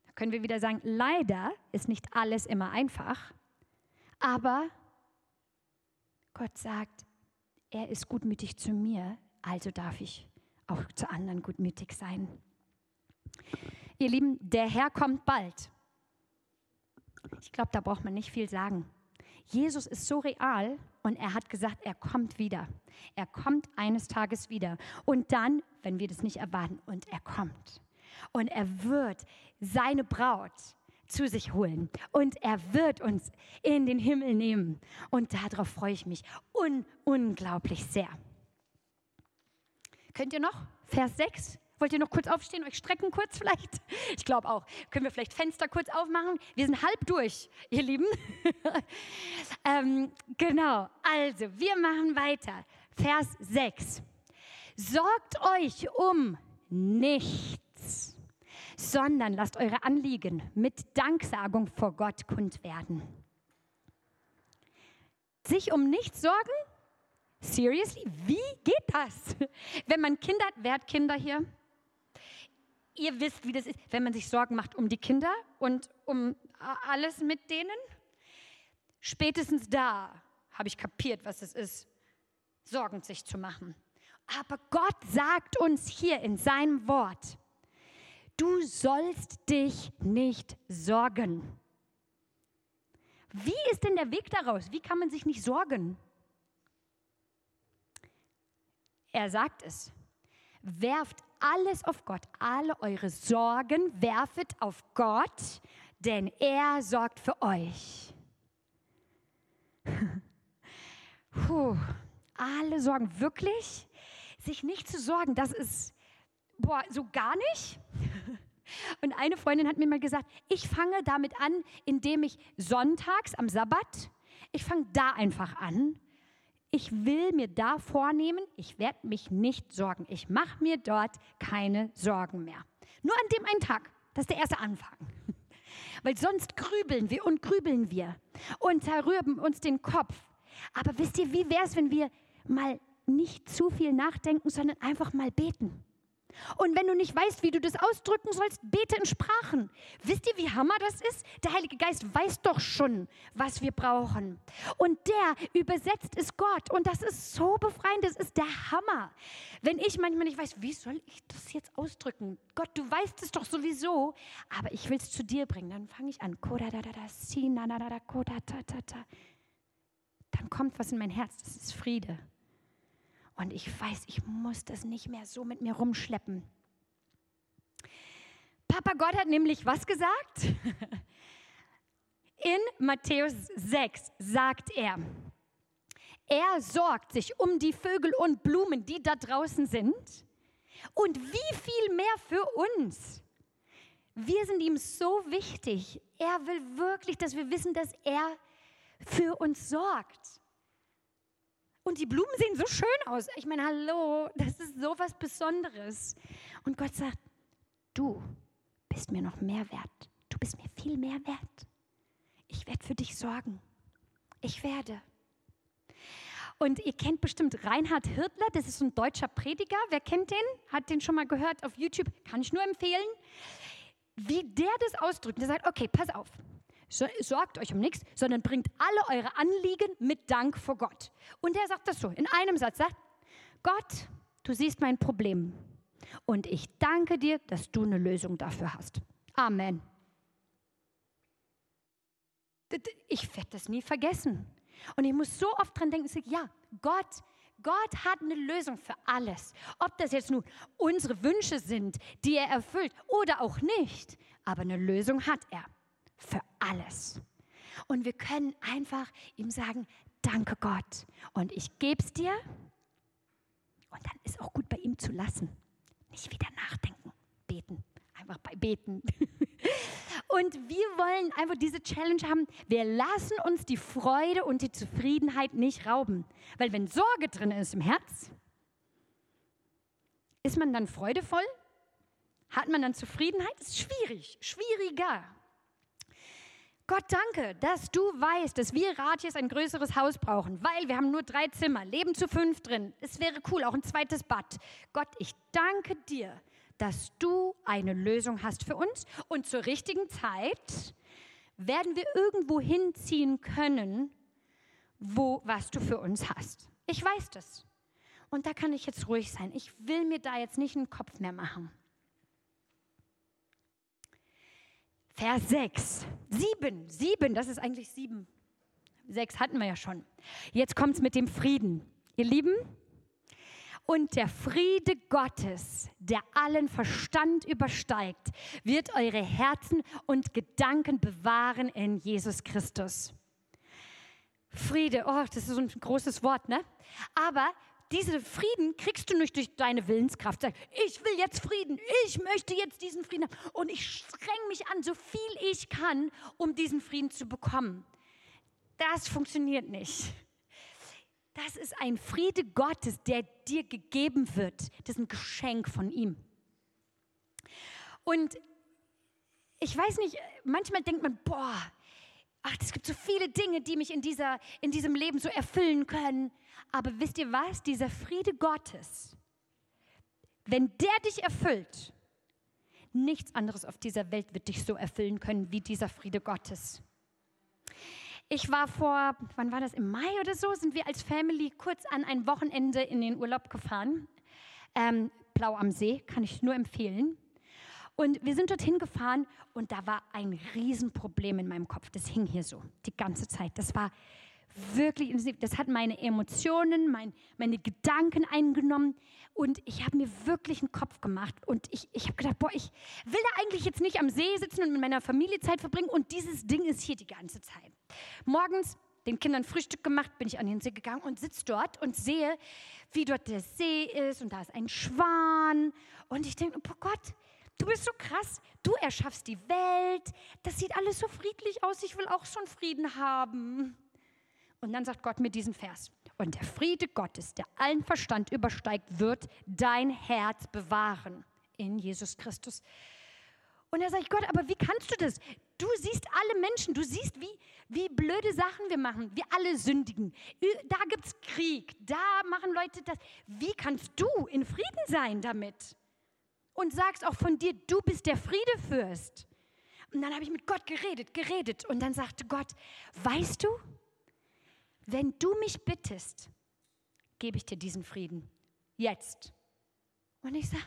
Da können wir wieder sagen, leider ist nicht alles immer einfach, aber Gott sagt, er ist gutmütig zu mir, also darf ich auch zu anderen gutmütig sein. Ihr Lieben, der Herr kommt bald. Ich glaube, da braucht man nicht viel sagen. Jesus ist so real und er hat gesagt, er kommt wieder. Er kommt eines Tages wieder. Und dann, wenn wir das nicht erwarten, und er kommt. Und er wird seine Braut zu sich holen. Und er wird uns in den Himmel nehmen. Und darauf freue ich mich un unglaublich sehr. Könnt ihr noch? Vers 6. Wollt ihr noch kurz aufstehen, euch strecken kurz vielleicht? Ich glaube auch. Können wir vielleicht Fenster kurz aufmachen? Wir sind halb durch, ihr Lieben. ähm, genau, also wir machen weiter. Vers 6. Sorgt euch um nichts, sondern lasst eure Anliegen mit Danksagung vor Gott kund werden. Sich um nichts sorgen? Seriously? Wie geht das? Wenn man Kinder hat, wer hat Kinder hier? Ihr wisst, wie das ist, wenn man sich Sorgen macht um die Kinder und um alles mit denen. Spätestens da habe ich kapiert, was es ist, Sorgen sich zu machen. Aber Gott sagt uns hier in seinem Wort, du sollst dich nicht sorgen. Wie ist denn der Weg daraus? Wie kann man sich nicht sorgen? Er sagt es. Werft alles auf Gott, alle eure Sorgen werfet auf Gott, denn er sorgt für euch. Puh, alle Sorgen, wirklich? Sich nicht zu sorgen, das ist, boah, so gar nicht? Und eine Freundin hat mir mal gesagt, ich fange damit an, indem ich sonntags am Sabbat, ich fange da einfach an ich will mir da vornehmen, ich werde mich nicht sorgen. Ich mache mir dort keine Sorgen mehr. Nur an dem einen Tag. Das ist der erste Anfang. Weil sonst grübeln wir und grübeln wir und zerrühren uns den Kopf. Aber wisst ihr, wie wäre es, wenn wir mal nicht zu viel nachdenken, sondern einfach mal beten? Und wenn du nicht weißt, wie du das ausdrücken sollst, bete in Sprachen. Wisst ihr, wie Hammer das ist? Der Heilige Geist weiß doch schon, was wir brauchen. Und der übersetzt es Gott. Und das ist so befreiend, das ist der Hammer. Wenn ich manchmal nicht weiß, wie soll ich das jetzt ausdrücken? Gott, du weißt es doch sowieso, aber ich will es zu dir bringen. Dann fange ich an. Dann kommt was in mein Herz, das ist Friede. Und ich weiß, ich muss das nicht mehr so mit mir rumschleppen. Papa Gott hat nämlich was gesagt? In Matthäus 6 sagt er, er sorgt sich um die Vögel und Blumen, die da draußen sind. Und wie viel mehr für uns. Wir sind ihm so wichtig. Er will wirklich, dass wir wissen, dass er für uns sorgt. Und die Blumen sehen so schön aus. Ich meine, hallo, das ist so was Besonderes. Und Gott sagt, du bist mir noch mehr wert. Du bist mir viel mehr wert. Ich werde für dich sorgen. Ich werde. Und ihr kennt bestimmt Reinhard Hirtler, das ist ein deutscher Prediger. Wer kennt den? Hat den schon mal gehört auf YouTube? Kann ich nur empfehlen. Wie der das ausdrückt, der sagt, okay, pass auf sorgt euch um nichts, sondern bringt alle eure Anliegen mit Dank vor Gott. Und er sagt das so, in einem Satz sagt, Gott, du siehst mein Problem und ich danke dir, dass du eine Lösung dafür hast. Amen. Ich werde das nie vergessen. Und ich muss so oft dran denken, ja, Gott, Gott hat eine Lösung für alles. Ob das jetzt nun unsere Wünsche sind, die er erfüllt oder auch nicht, aber eine Lösung hat er für alles. Und wir können einfach ihm sagen, danke Gott. Und ich gebe es dir. Und dann ist auch gut bei ihm zu lassen. Nicht wieder nachdenken, beten. Einfach bei beten. Und wir wollen einfach diese Challenge haben. Wir lassen uns die Freude und die Zufriedenheit nicht rauben. Weil wenn Sorge drin ist im Herz, ist man dann freudevoll? Hat man dann Zufriedenheit? Das ist schwierig, schwieriger. Gott danke, dass du weißt, dass wir Ratjes ein größeres Haus brauchen, weil wir haben nur drei Zimmer, leben zu fünf drin. Es wäre cool, auch ein zweites Bad. Gott, ich danke dir, dass du eine Lösung hast für uns und zur richtigen Zeit werden wir irgendwo hinziehen können, wo was du für uns hast. Ich weiß das. Und da kann ich jetzt ruhig sein. Ich will mir da jetzt nicht einen Kopf mehr machen. Vers 6. 7. 7, das ist eigentlich 7. 6 hatten wir ja schon. Jetzt kommt es mit dem Frieden. Ihr Lieben, und der Friede Gottes, der allen Verstand übersteigt, wird eure Herzen und Gedanken bewahren in Jesus Christus. Friede, oh, das ist so ein großes Wort, ne? Aber diesen Frieden kriegst du nicht durch deine Willenskraft. Ich will jetzt Frieden, ich möchte jetzt diesen Frieden haben. Und ich streng mich an, so viel ich kann, um diesen Frieden zu bekommen. Das funktioniert nicht. Das ist ein Friede Gottes, der dir gegeben wird. Das ist ein Geschenk von ihm. Und ich weiß nicht, manchmal denkt man, boah, ach, es gibt so viele Dinge, die mich in, dieser, in diesem Leben so erfüllen können. Aber wisst ihr was? Dieser Friede Gottes, wenn der dich erfüllt, nichts anderes auf dieser Welt wird dich so erfüllen können wie dieser Friede Gottes. Ich war vor, wann war das, im Mai oder so, sind wir als Family kurz an ein Wochenende in den Urlaub gefahren. Ähm, Blau am See, kann ich nur empfehlen. Und wir sind dorthin gefahren und da war ein Riesenproblem in meinem Kopf. Das hing hier so die ganze Zeit. Das war wirklich intensiv. Das hat meine Emotionen, mein, meine Gedanken eingenommen. Und ich habe mir wirklich einen Kopf gemacht. Und ich, ich habe gedacht, boah, ich will da eigentlich jetzt nicht am See sitzen und mit meiner Familie Zeit verbringen. Und dieses Ding ist hier die ganze Zeit. Morgens den Kindern Frühstück gemacht, bin ich an den See gegangen und sitze dort und sehe, wie dort der See ist und da ist ein Schwan. Und ich denke, oh Gott, du bist so krass, du erschaffst die Welt, das sieht alles so friedlich aus, ich will auch schon Frieden haben. Und dann sagt Gott mir diesen Vers. Und der Friede Gottes, der allen Verstand übersteigt, wird dein Herz bewahren in Jesus Christus. Und da sage ich, Gott, aber wie kannst du das? Du siehst alle Menschen, du siehst, wie, wie blöde Sachen wir machen. Wir alle sündigen. Da gibt es Krieg, da machen Leute das. Wie kannst du in Frieden sein damit? Und sagst auch von dir, du bist der Friedefürst. Und dann habe ich mit Gott geredet, geredet. Und dann sagte Gott, weißt du, wenn du mich bittest, gebe ich dir diesen Frieden. Jetzt. Und ich sage,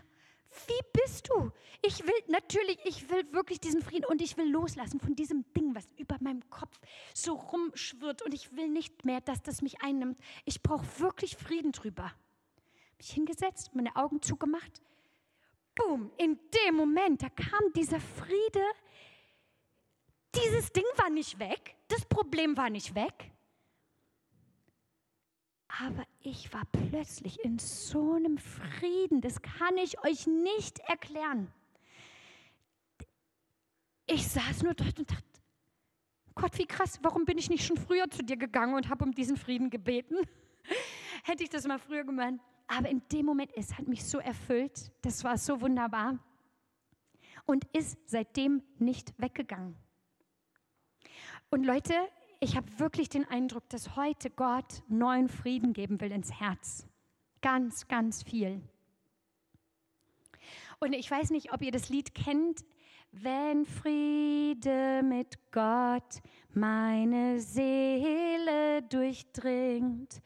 wie bist du? Ich will natürlich, ich will wirklich diesen Frieden und ich will loslassen von diesem Ding, was über meinem Kopf so rumschwirrt und ich will nicht mehr, dass das mich einnimmt. Ich brauche wirklich Frieden drüber. Mich hingesetzt, meine Augen zugemacht. Boom, in dem Moment, da kam dieser Friede. Dieses Ding war nicht weg, das Problem war nicht weg. Aber ich war plötzlich in so einem Frieden, das kann ich euch nicht erklären. Ich saß nur dort und dachte, Gott, wie krass, warum bin ich nicht schon früher zu dir gegangen und habe um diesen Frieden gebeten? Hätte ich das mal früher gemacht. Aber in dem Moment, es hat mich so erfüllt, das war so wunderbar und ist seitdem nicht weggegangen. Und Leute, ich habe wirklich den Eindruck, dass heute Gott neuen Frieden geben will ins Herz. Ganz, ganz viel. Und ich weiß nicht, ob ihr das Lied kennt. Wenn Friede mit Gott meine Seele durchdringt,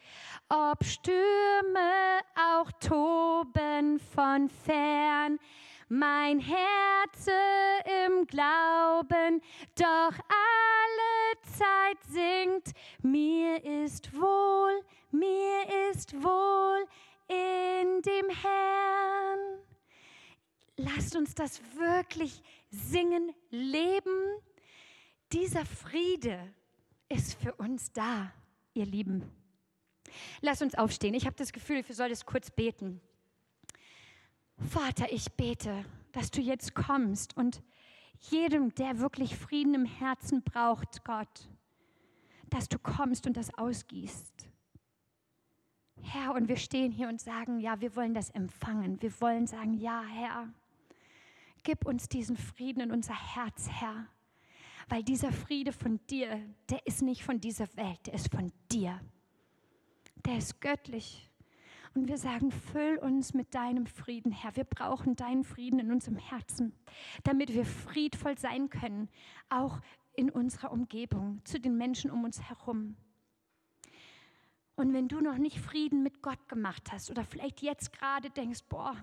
ob Stürme auch toben von fern, mein Herz im Glauben, doch alle Zeit singt, mir ist wohl, mir ist wohl in dem Herrn. Lasst uns das wirklich singen, leben. Dieser Friede ist für uns da, ihr Lieben. Lasst uns aufstehen. Ich habe das Gefühl, wir sollen es kurz beten. Vater, ich bete, dass du jetzt kommst und jedem, der wirklich Frieden im Herzen braucht, Gott, dass du kommst und das ausgießt. Herr, und wir stehen hier und sagen, ja, wir wollen das empfangen. Wir wollen sagen, ja, Herr, gib uns diesen Frieden in unser Herz, Herr. Weil dieser Friede von dir, der ist nicht von dieser Welt, der ist von dir. Der ist göttlich. Und wir sagen, füll uns mit deinem Frieden, Herr. Wir brauchen deinen Frieden in unserem Herzen, damit wir friedvoll sein können, auch in unserer Umgebung, zu den Menschen um uns herum. Und wenn du noch nicht Frieden mit Gott gemacht hast oder vielleicht jetzt gerade denkst, boah,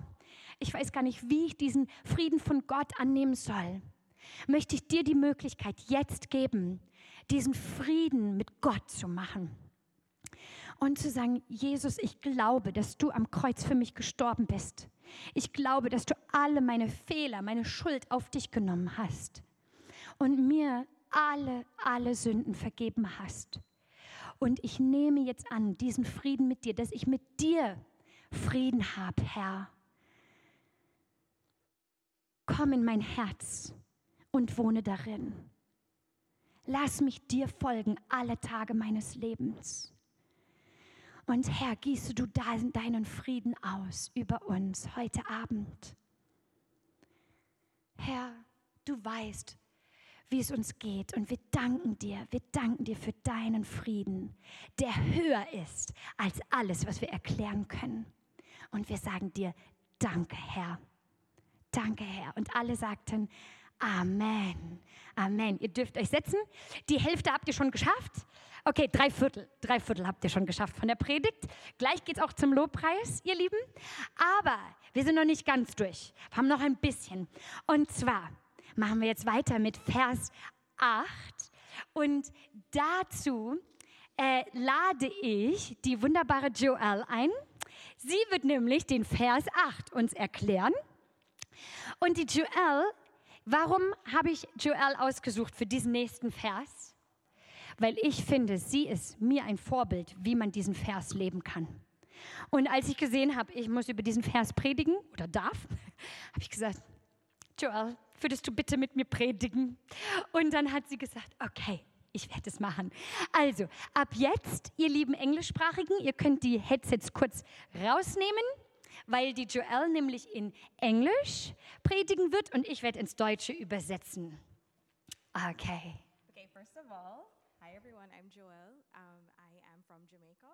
ich weiß gar nicht, wie ich diesen Frieden von Gott annehmen soll, möchte ich dir die Möglichkeit jetzt geben, diesen Frieden mit Gott zu machen und zu sagen, Jesus, ich glaube, dass du am Kreuz für mich gestorben bist. Ich glaube, dass du alle meine Fehler, meine Schuld auf dich genommen hast und mir alle, alle Sünden vergeben hast. Und ich nehme jetzt an diesen Frieden mit dir, dass ich mit dir Frieden habe, Herr. Komm in mein Herz und wohne darin. Lass mich dir folgen alle Tage meines Lebens. Und Herr, gieße du deinen Frieden aus über uns heute Abend. Herr, du weißt, wie es uns geht. Und wir danken dir, wir danken dir für deinen Frieden, der höher ist als alles, was wir erklären können. Und wir sagen dir, danke Herr, danke Herr. Und alle sagten, Amen, Amen. Ihr dürft euch setzen. Die Hälfte habt ihr schon geschafft. Okay, drei Viertel, drei Viertel habt ihr schon geschafft von der Predigt. Gleich geht es auch zum Lobpreis, ihr Lieben. Aber wir sind noch nicht ganz durch. Wir haben noch ein bisschen. Und zwar machen wir jetzt weiter mit Vers 8. Und dazu äh, lade ich die wunderbare Joelle ein. Sie wird nämlich den Vers 8 uns erklären. Und die Joelle, warum habe ich Joelle ausgesucht für diesen nächsten Vers? Weil ich finde, sie ist mir ein Vorbild, wie man diesen Vers leben kann. Und als ich gesehen habe, ich muss über diesen Vers predigen oder darf, habe ich gesagt, Joel, würdest du bitte mit mir predigen? Und dann hat sie gesagt, okay, ich werde es machen. Also, ab jetzt, ihr lieben Englischsprachigen, ihr könnt die Headsets kurz rausnehmen, weil die Joel nämlich in Englisch predigen wird und ich werde ins Deutsche übersetzen. Okay. Okay, first of all, everyone, I'm Joelle. Um, I am from Jamaica.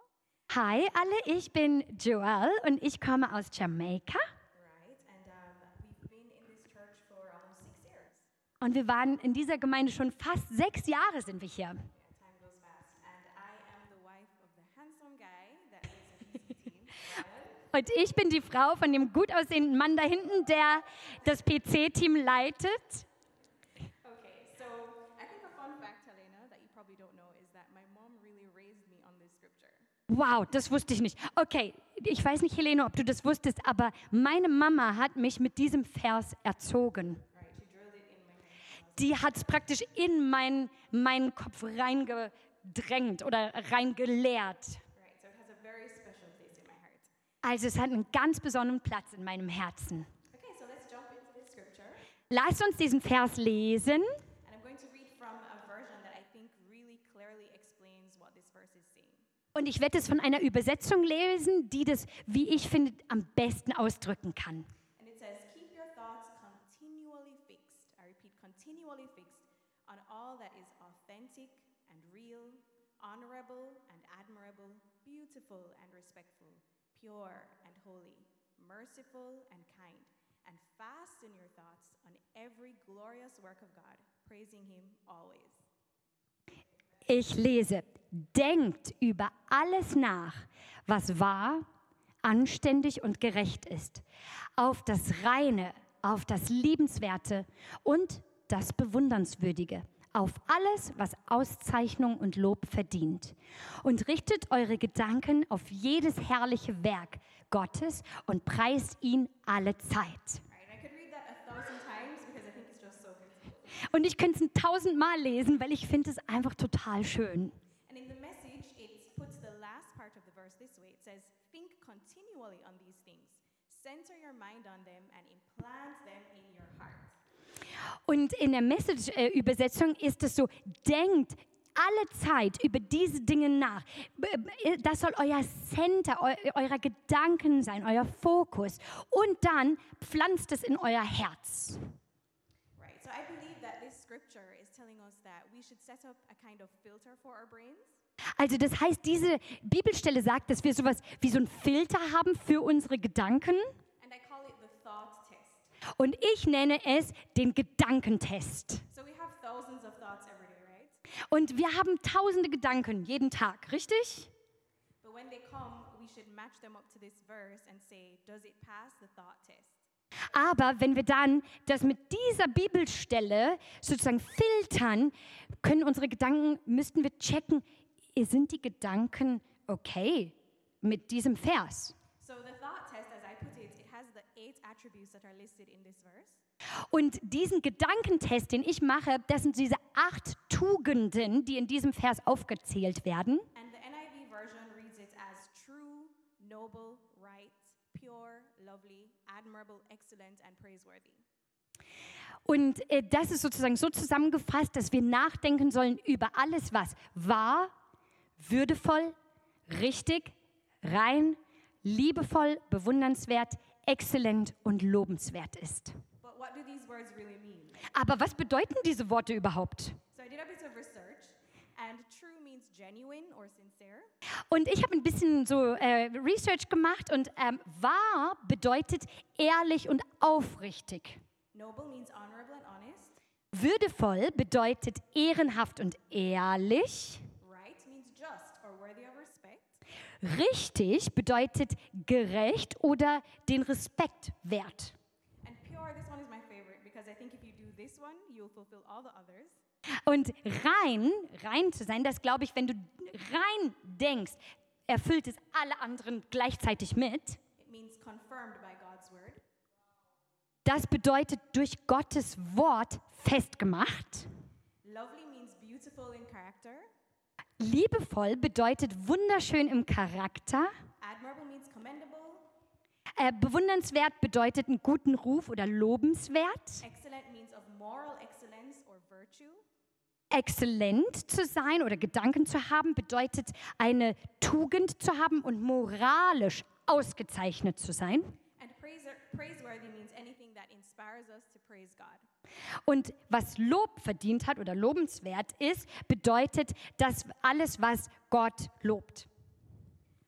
Hi alle, ich bin Joelle und ich komme aus Jamaika. Right, and um, we've been in this church for almost six years. Und wir waren in dieser Gemeinde schon fast sechs Jahre sind wir hier. Yeah, time goes fast. And I am the wife of the handsome guy that is in the team. Und ich bin die Frau von dem gut aussehenden Mann da hinten, der das PC-Team leitet. Wow, das wusste ich nicht. Okay, ich weiß nicht, Helene, ob du das wusstest, aber meine Mama hat mich mit diesem Vers erzogen. Die hat es praktisch in mein, meinen Kopf reingedrängt oder reingelehrt. Also es hat einen ganz besonderen Platz in meinem Herzen. Lass uns diesen Vers lesen. Und ich werde es von einer Übersetzung lesen, die das, wie ich finde, am besten ausdrücken kann. And it says, keep your thoughts continually fixed. I repeat, continually fixed on all that is authentic and real, honorable and admirable, beautiful and respectful, pure and holy, merciful and kind, and fasten your thoughts on every glorious work of God, praising Him always. Ich lese, denkt über alles nach, was wahr, anständig und gerecht ist, auf das reine, auf das Liebenswerte und das Bewundernswürdige, auf alles, was Auszeichnung und Lob verdient. Und richtet eure Gedanken auf jedes herrliche Werk Gottes und preist ihn alle Zeit. Right? I could read that a thousand times because I think it's just so beautiful. Und ich könnte es tausendmal lesen, weil ich finde es einfach total schön. And in the message, it puts the last part of the verse this way. It says, Think continually on these things. Center your mind on them and implant them in your heart. Und in der Message-Übersetzung ist es so, denkt alle Zeit über diese Dinge nach. Das soll euer Center, eu eurer Gedanken sein, euer Fokus. Und dann pflanzt es in euer Herz. Right. So I believe that this scripture is telling us that we should set up a kind of filter for our brains. Also das heißt, diese Bibelstelle sagt, dass wir sowas wie so einen Filter haben für unsere Gedanken. And I call it the thought test. Und ich nenne es den Gedankentest. So we have thousands of thoughts every day, right? Und wir haben tausende Gedanken jeden Tag, richtig? But when they come, we should match them up to this verse and say, Aber wenn wir dann das mit dieser Bibelstelle sozusagen filtern, können unsere Gedanken, müssten wir checken, sind die Gedanken okay mit diesem Vers? So the thought test, as I put it, it has the eight attributes that are listed in this verse. Und diesen Gedankentest, den ich mache, das sind diese acht Tugenden, die in diesem Vers aufgezählt werden. And the NIV version reads it as true, noble, admirable, excellent, and praiseworthy. Und äh, das ist sozusagen so zusammengefasst, dass wir nachdenken sollen über alles, was wahr, würdevoll, richtig, rein, liebevoll, bewundernswert, exzellent und lobenswert ist. But what do these words really mean? Aber was bedeuten diese Worte überhaupt? So I did a bit of research, and true means genuine or sincere. Und ich habe ein bisschen so äh, Research gemacht und ähm, wahr bedeutet ehrlich und aufrichtig. Noble means honorable and honest. Würdevoll bedeutet ehrenhaft und ehrlich. Right means just or worthy of respect. Richtig bedeutet gerecht oder den Respekt wert. And pure, this one is my favorite because I think if you do this one, you'll fulfill all the others. Und rein, rein zu sein, das glaube ich, wenn du rein denkst, erfüllt es alle anderen gleichzeitig mit. Das bedeutet durch Gottes Wort festgemacht. Lovely means beautiful in character. Liebevoll bedeutet wunderschön im Charakter. Admirable means commendable. Äh, bewundernswert bedeutet einen guten Ruf oder lobenswert. Excellent means of moral excellence or virtue. Exzellent zu sein oder Gedanken zu haben bedeutet eine Tugend zu haben und moralisch ausgezeichnet zu sein. And praise, praiseworthy means anything that inspires us to praise God. Und was Lob verdient hat oder lobenswert ist, bedeutet das alles, was Gott lobt.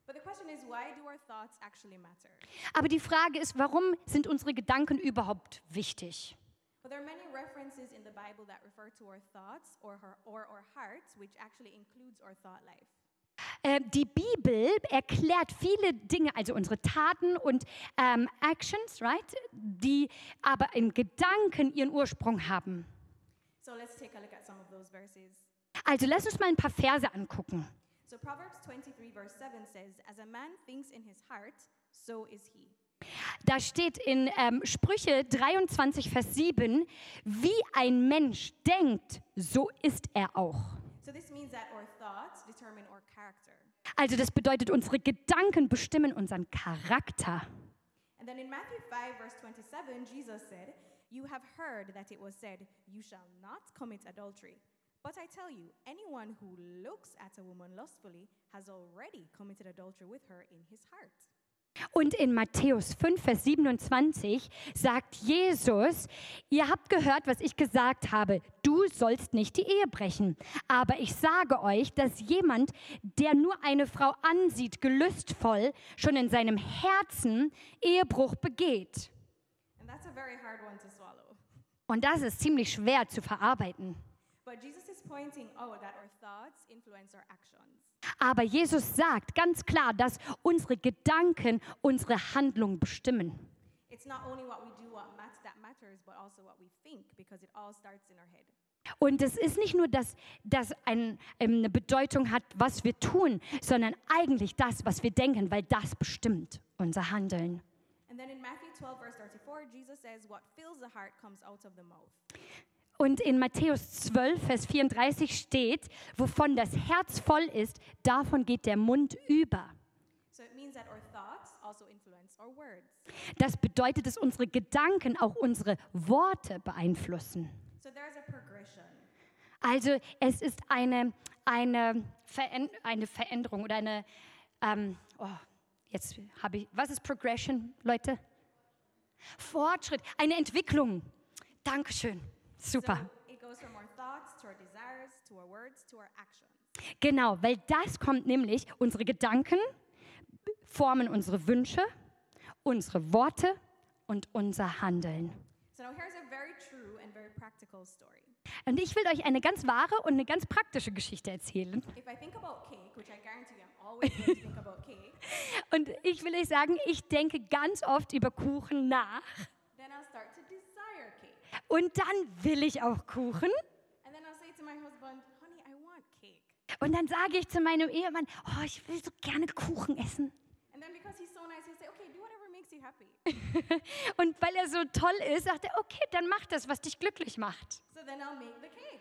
But the question is, why do our thoughts actually matter? Aber die Frage ist, warum sind unsere Gedanken überhaupt wichtig? Well, there are many references in the Bible that refer to our thoughts or, her, or our hearts, which actually includes our thought life. Äh, die Bibel erklärt viele Dinge, also unsere Taten und ähm, Actions, right, die aber im Gedanken ihren Ursprung haben. So let's take a look at some of those verses. Also lass uns mal ein paar Verse angucken. So Proverbs 23, verse 7 says, As a man thinks in his heart, so is he. Da steht in ähm, Sprüche 23, Vers 7, wie ein Mensch denkt, so ist er auch. So this means that our thoughts determine our character. Also das bedeutet, unsere Gedanken bestimmen unseren Charakter. And then in Matthew 5, verse 27, Jesus said, You have heard that it was said, You shall not commit adultery. But I tell you, anyone who looks at a woman lustfully has already committed adultery with her in his heart. Und in Matthäus 5, Vers 27 sagt Jesus, ihr habt gehört, was ich gesagt habe, du sollst nicht die Ehe brechen. Aber ich sage euch, dass jemand, der nur eine Frau ansieht, gelüstvoll, schon in seinem Herzen Ehebruch begeht. And that's a very hard one to swallow. Und das ist ziemlich schwer zu verarbeiten. But Jesus is pointing out that our thoughts influence our actions. Aber Jesus sagt ganz klar, dass unsere Gedanken unsere Handlung bestimmen. Also. Und es ist nicht nur, dass das ein, ähm, eine Bedeutung hat, was wir tun, sondern eigentlich das, was wir denken, weil das bestimmt unser Handeln. And then in Matthew 12, verse 34, Jesus says, What fills the heart comes out of the mouth. Und in Matthäus 12, Vers 34 steht, wovon das Herz voll ist, davon geht der Mund über. So it means that our thoughts also influence our words. Das bedeutet, dass unsere Gedanken auch unsere Worte beeinflussen. So there's a progression. Also es ist eine, eine, Veränd eine Veränderung oder eine, ähm, oh, jetzt habe ich, was ist Progression, Leute? Fortschritt, eine Entwicklung. Dankeschön, super. Genau, weil das kommt nämlich, unsere Gedanken formen unsere Wünsche, unsere Worte und unser Handeln. So now here's a very true and very practical story. Und ich will euch eine ganz wahre und eine ganz praktische Geschichte erzählen. Und ich will euch sagen, ich denke ganz oft über Kuchen nach. then I'll start to desire cake. Und dann will ich auch Kuchen. Husband, honey, I want cake. Und dann sage ich zu meinem Ehemann, oh, ich will so gerne Kuchen essen. So nice, say, okay. Und weil er so toll ist, sagt er, okay, dann mach das, was dich glücklich macht. so then I'll make the cake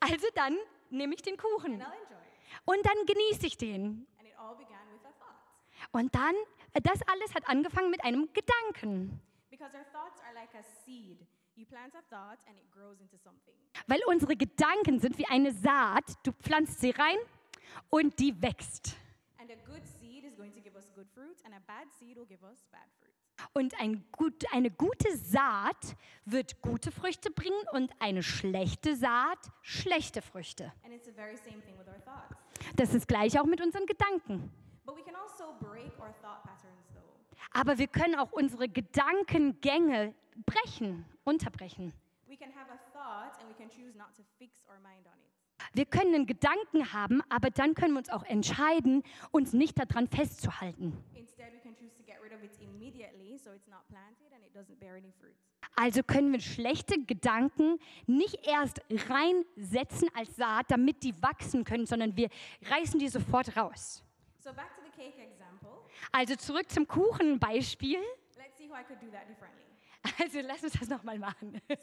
Also dann nehme ich den Kuchen and I'll enjoy it. und dann genieße ich den. And it all began with a thought. Und dann, das alles hat angefangen mit einem Gedanken. Because our thoughts are like a seed. You plant a thought and it grows into something. Weil unsere Gedanken sind wie eine Saat. Du pflanzt sie rein und die wächst. And a good seed is going to give us good fruit, and a bad seed will give us bad fruit. Und ein gut, eine gute Saat wird gute Früchte bringen und eine schlechte Saat schlechte Früchte. And it's the very same thing with our thoughts. Das ist gleich auch mit unseren Gedanken. But we can also. Aber wir können auch unsere Gedankengänge brechen, unterbrechen. Wir können einen Gedanken haben, aber dann können wir uns auch entscheiden, uns nicht daran festzuhalten. Also können wir schlechte Gedanken nicht erst reinsetzen als Saat, damit die wachsen können, sondern wir reißen die sofort raus. So back to the cake example. Also zurück zum Kuchenbeispiel. Let's see how I could do that differently. Also lass uns das nochmal machen. So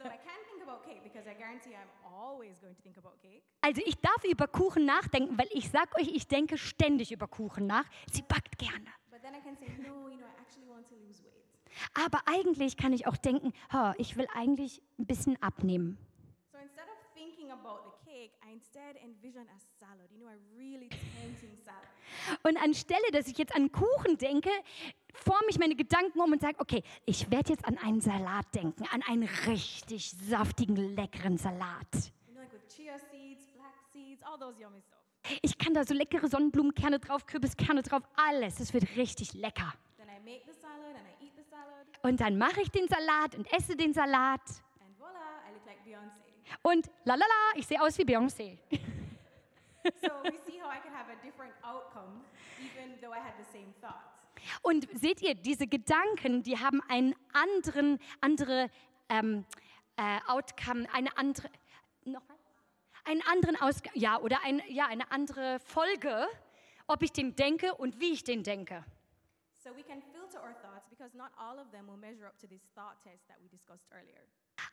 cake. Also ich darf über Kuchen nachdenken, weil ich sag euch, ich denke ständig über Kuchen nach. Sie backt gerne. Say, no, you know. Aber eigentlich kann ich auch denken, "Ha, ich will eigentlich ein bisschen abnehmen. So instead of thinking about the cake, I instead envision a salad. You know, a really tempting salad. Und anstelle, dass ich jetzt an Kuchen denke, forme ich meine Gedanken um und sage, okay, ich werde jetzt an einen Salat denken, an einen richtig saftigen, leckeren Salat. Ich kann da so leckere Sonnenblumenkerne drauf, Kürbiskerne drauf, alles. Es wird richtig lecker. Und dann mache ich den Salat und esse den Salat. and voila, I look like Beyonce. Und lalala, ich sehe aus wie Beyoncé. so we see how I can have a different outcome, even though I had the same thoughts. Und seht ihr, diese Gedanken, die haben einen anderen, andere ähm, äh, Outcome, eine andere, nochmal? Einen anderen Ausgang, ja, oder ein, ja, eine andere Folge, ob ich den denke und wie ich den denke. So we can filter our thoughts because not all of them will measure up to this thought test that we discussed earlier.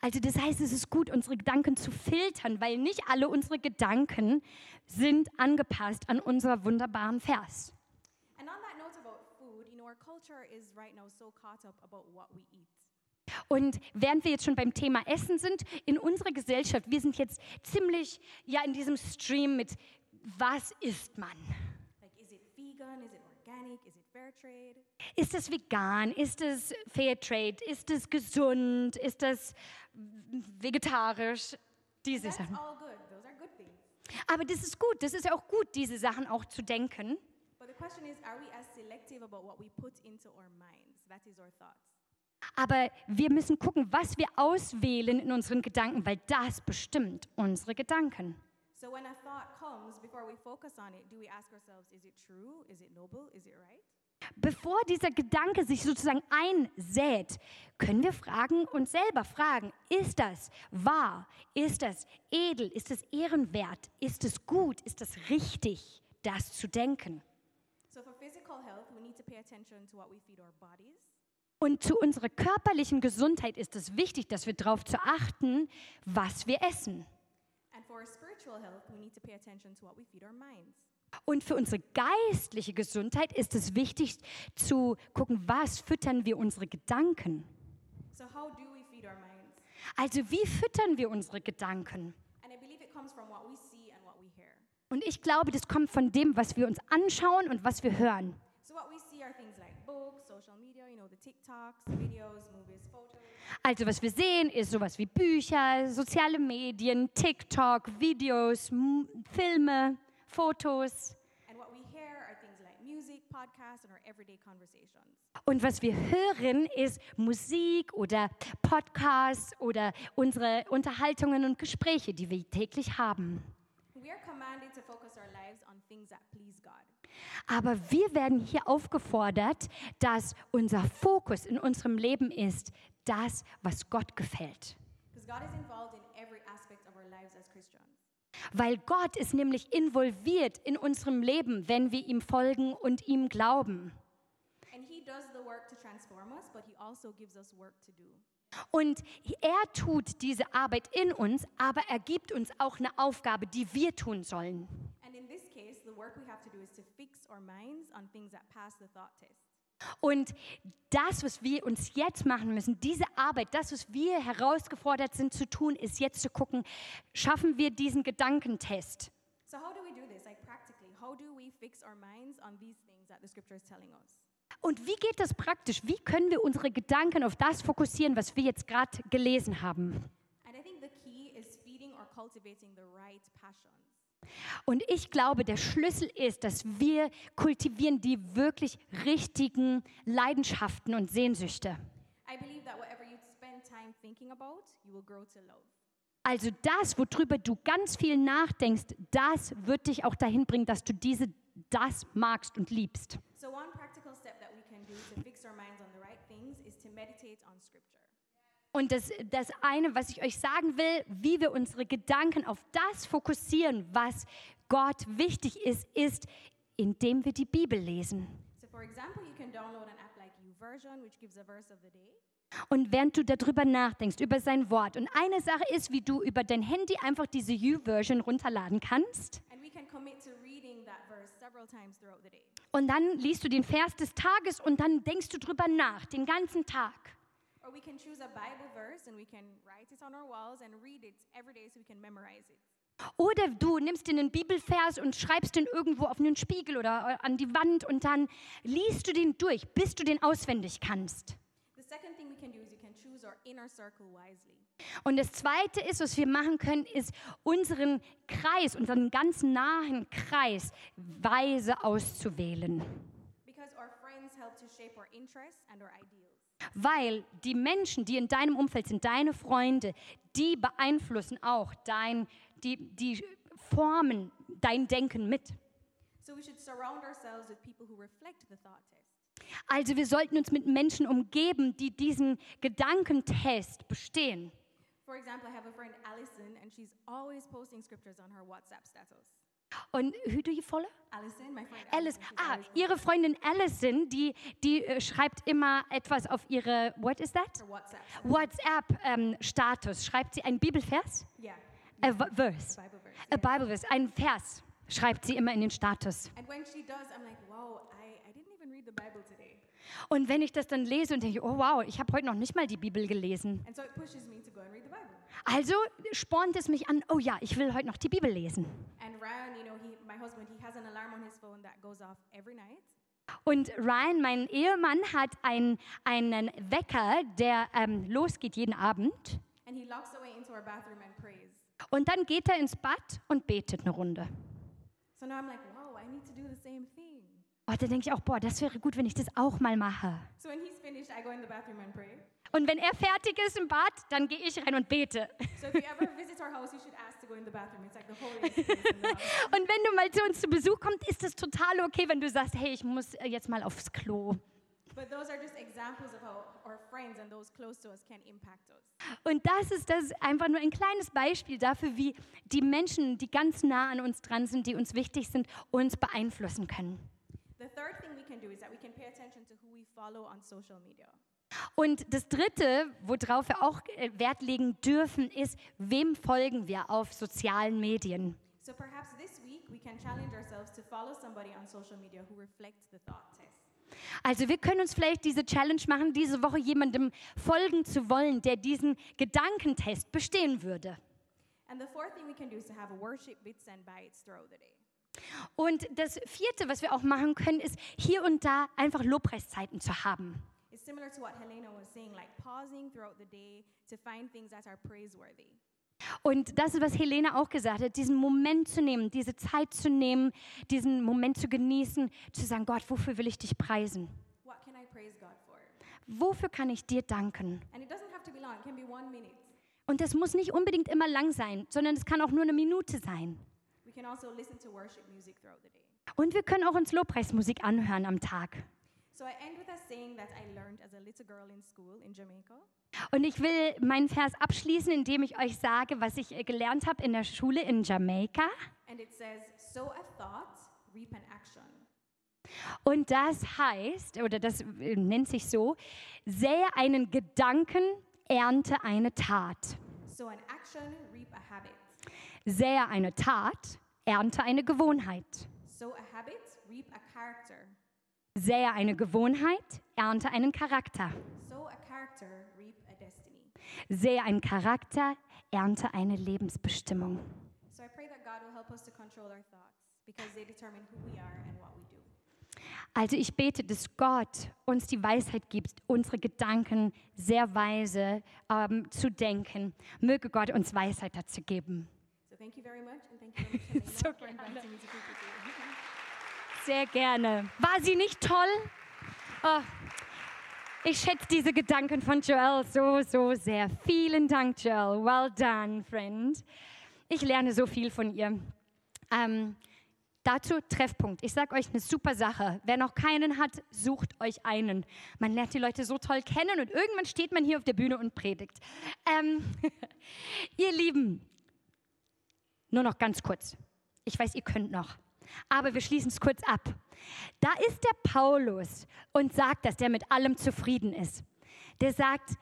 Also das heißt, es ist gut, unsere Gedanken zu filtern, weil nicht alle unsere Gedanken sind angepasst an unser wunderbaren Vers. Und während wir jetzt schon beim Thema Essen sind, in unserer Gesellschaft, wir sind jetzt ziemlich ja in diesem Stream mit, was isst man? Like, is it vegan? Is it organic? Is it fair trade? Ist es vegan? Ist es Fairtrade? Ist es gesund? Ist es vegetarisch? Diese That's Sachen. all good. Those are good things. Aber das ist gut, das ist auch gut, diese Sachen auch zu denken. Question is, are we as selective about what we put into our minds? That is our thoughts. Aber wir müssen gucken, was wir auswählen in unseren Gedanken, weil das bestimmt unsere Gedanken. So when a thought comes, before we focus on it, do we ask ourselves, is it true? Is it noble? Is it right? Bevor dieser Gedanke sich sozusagen einsät, können wir fragen, uns selber fragen, ist das wahr? Ist das edel? Ist das ehrenwert? Ist es gut? Ist es richtig, das zu denken? Und zu unserer körperlichen Gesundheit ist es wichtig, dass wir darauf zu achten, was wir essen. And for our spiritual health, we need to pay attention to what we feed our minds. Und für unsere geistliche Gesundheit ist es wichtig zu gucken, was füttern wir unsere Gedanken. So, how do we feed our minds? Also wie füttern wir unsere Gedanken? And I believe it comes from what we see and what we hear. Und ich glaube, das kommt von dem, was wir uns anschauen und was wir hören. Also was wir sehen, ist sowas wie Bücher, soziale Medien, TikTok, Videos, M Filme, Fotos. Und was wir hören, ist Musik oder Podcasts oder unsere Unterhaltungen und Gespräche, die wir täglich haben. Aber wir werden hier aufgefordert, dass unser Fokus in unserem Leben ist, das, was Gott gefällt. Because God is involved in every aspect of our lives as Christians. Weil Gott ist nämlich involviert in unserem Leben, wenn wir ihm folgen und ihm glauben. And He does the work to transform us, but He also gives us work to do. Und er tut diese Arbeit in uns, aber er gibt uns auch eine Aufgabe, die wir tun sollen. Und das, was wir uns jetzt machen müssen, diese Arbeit, das, was wir herausgefordert sind zu tun, ist jetzt zu gucken, schaffen wir diesen Gedankentest. So, how do we do this? Like, practically, how do we fix our minds on these things that the scripture is telling us? Und wie geht das praktisch? Wie können wir unsere Gedanken auf das fokussieren, was wir jetzt gerade gelesen haben? Und ich glaube, der Schlüssel ist, dass wir kultivieren die wirklich richtigen Leidenschaften und Sehnsüchte. Also das, worüber du ganz viel nachdenkst, das wird dich auch dahin bringen, dass du diese, das magst und liebst. So, one practical Und das, das eine, was ich euch sagen will, wie wir unsere Gedanken auf das fokussieren, was Gott wichtig ist, ist, indem wir die Bibel lesen. Und während du darüber nachdenkst, über sein Wort. Und eine Sache ist, wie du über dein Handy einfach diese U-Version runterladen kannst. Und dann liest du den Vers des Tages und dann denkst du drüber nach, den ganzen Tag. Oder du nimmst dir einen Bibelvers und schreibst den irgendwo auf einen Spiegel oder an die Wand und dann liest du den durch, bis du den auswendig kannst. The second thing we can do is we can choose our inner circle wisely. Und das Zweite ist, was wir machen können, ist unseren Kreis, unseren ganz nahen Kreis weise auszuwählen. Because our friends help to shape our interests and our ideals. Weil die Menschen, die in deinem Umfeld sind, deine Freunde, die beeinflussen auch dein, die, die formen dein Denken mit. So we should surround ourselves with people who reflect the thought. Also wir sollten uns mit Menschen umgeben, die diesen Gedankentest bestehen. For example, I have a friend, Allison, and she's always posting scriptures on her WhatsApp status. Und who do you follow? Allison, my friend Alice. Ah, ihre Freundin Allison, die, die äh, schreibt immer etwas auf ihre, what is that? her WhatsApp. WhatsApp-Status. schreibt sie einen Bibelvers? Yeah, A v- verse. Bible verse. A Bible verse. Ein Vers schreibt sie immer in den Status. And when she does, I'm like, wow, Und wenn ich das dann lese und denke, oh wow, ich habe heute noch nicht mal die Bibel gelesen. So. Also spornt es mich an, oh ja, ich will heute noch die Bibel lesen. And Ryan, you know, he, my husband, he has an alarm on his phone that goes off every night. Und Ryan, mein Ehemann, hat einen, einen Wecker, der ähm, losgeht jeden Abend. And he locks away into our bathroom and prays. Und dann geht er ins Bad und betet eine Runde. So now I'm like, wow, I need to do the same thing. Oh, da denke ich auch, boah, das wäre gut, wenn ich das auch mal mache. So finished. Und wenn er fertig ist im Bad, dann gehe ich rein und bete. So house, like. Und wenn du mal zu uns zu Besuch kommst, ist es total okay, wenn du sagst, hey, ich muss äh, jetzt mal aufs Klo. But those are just examples of how our friends and those close to us can impact us. Und das ist das einfach nur ein kleines Beispiel dafür, wie die Menschen, die ganz nah an uns dran sind, die uns wichtig sind, uns beeinflussen können. The third thing we can do is that we can pay attention to who we follow on social media. Und das Dritte, worauf wir auch äh, Wert legen dürfen, ist, wem folgen wir auf sozialen Medien? So perhaps this week we can challenge ourselves to follow somebody on social media who reflects the thought test. Also wir können uns vielleicht diese Challenge machen, diese Woche jemandem folgen zu wollen, der diesen Gedankentest bestehen würde. And the fourth thing we can do is to have worship bits and bites throughout the day. Und das Vierte, was wir auch machen können, ist hier und da einfach Lobpreiszeiten zu haben. It's similar to what Helena was saying, like pausing throughout the day to find things that are praiseworthy. Und das ist, was Helene auch gesagt hat, diesen Moment zu nehmen, diese Zeit zu nehmen, diesen Moment zu genießen, zu sagen, Gott, wofür will ich dich preisen? What can I praise God for? Wofür kann ich dir danken? And it doesn't have to be long, it can be one minute. Und das muss nicht unbedingt immer lang sein, sondern es kann auch nur eine Minute sein. Und wir können auch uns Lobpreismusik anhören am Tag. So in in. Und ich will meinen Vers abschließen, indem ich euch sage, was ich äh, gelernt habe in der Schule in Jamaika. Says, Sow a thought. Und das heißt, oder das äh, nennt sich so, sähe einen Gedanken, ernte eine Tat. Sow an action, reap a habit. Sähe eine Tat, ernte eine Gewohnheit. Sow a habit, reap a character. Sähe eine Gewohnheit, ernte einen Charakter. Sow a character, reap a destiny. Sähe einen Charakter, ernte eine Lebensbestimmung. So I pray that God will help us to control our thoughts because they determine who we are and what we do. Also ich bete, dass Gott uns die Weisheit gibt, unsere Gedanken sehr weise ähm, zu denken. Möge Gott uns Weisheit dazu geben. Thank you very much and thank you very much, So you. Sehr gerne. War sie nicht toll? Oh, ich schätze diese Gedanken von Joel so, so sehr. Vielen Dank, Joel. Well done, friend. Ich lerne so viel von ihr. Ähm, dazu Treffpunkt. Ich sage euch eine super Sache. Wer noch keinen hat, sucht euch einen. Man lernt die Leute so toll kennen und irgendwann steht man hier auf der Bühne und predigt. Ähm, ihr Lieben, nur noch ganz kurz. Ich weiß, ihr könnt noch. Aber wir schließen es kurz ab. Da ist der Paulus und sagt, dass der mit allem zufrieden ist. Der sagt,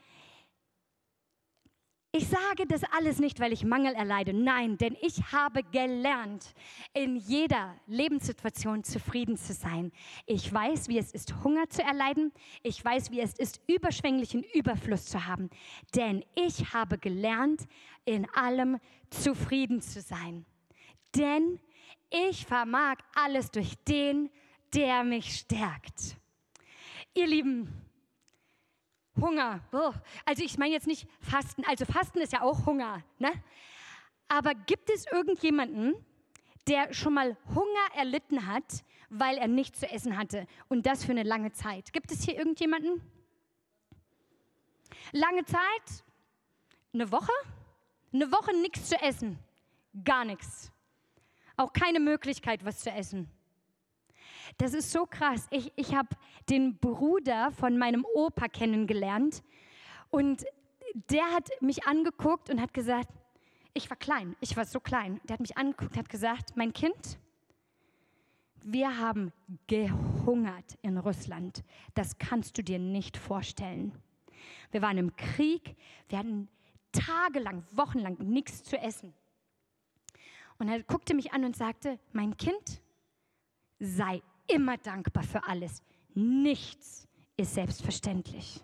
ich sage das alles nicht, weil ich Mangel erleide. Nein, denn ich habe gelernt, in jeder Lebenssituation zufrieden zu sein. Ich weiß, wie es ist, Hunger zu erleiden. Ich weiß, wie es ist, überschwänglichen Überfluss zu haben. Denn ich habe gelernt, in allem zufrieden zu sein. Denn ich vermag alles durch den, der mich stärkt. Ihr Lieben, Hunger. Oh. Also ich meine jetzt nicht Fasten. Also Fasten ist ja auch Hunger. Ne? Aber gibt es irgendjemanden, der schon mal Hunger erlitten hat, weil er nichts zu essen hatte und das für eine lange Zeit? Gibt es hier irgendjemanden? Lange Zeit? Eine Woche? Eine Woche nichts zu essen. Gar nichts. Auch keine Möglichkeit, was zu essen. Das ist so krass. Ich, ich habe den Bruder von meinem Opa kennengelernt und der hat mich angeguckt und hat gesagt, ich war klein, ich war so klein. Der hat mich angeguckt und hat gesagt, mein Kind, wir haben gehungert in Russland. Das kannst du dir nicht vorstellen. Wir waren im Krieg, wir hatten tagelang, wochenlang nichts zu essen. Und er guckte mich an und sagte, mein Kind, sei immer dankbar für alles. Nichts ist selbstverständlich.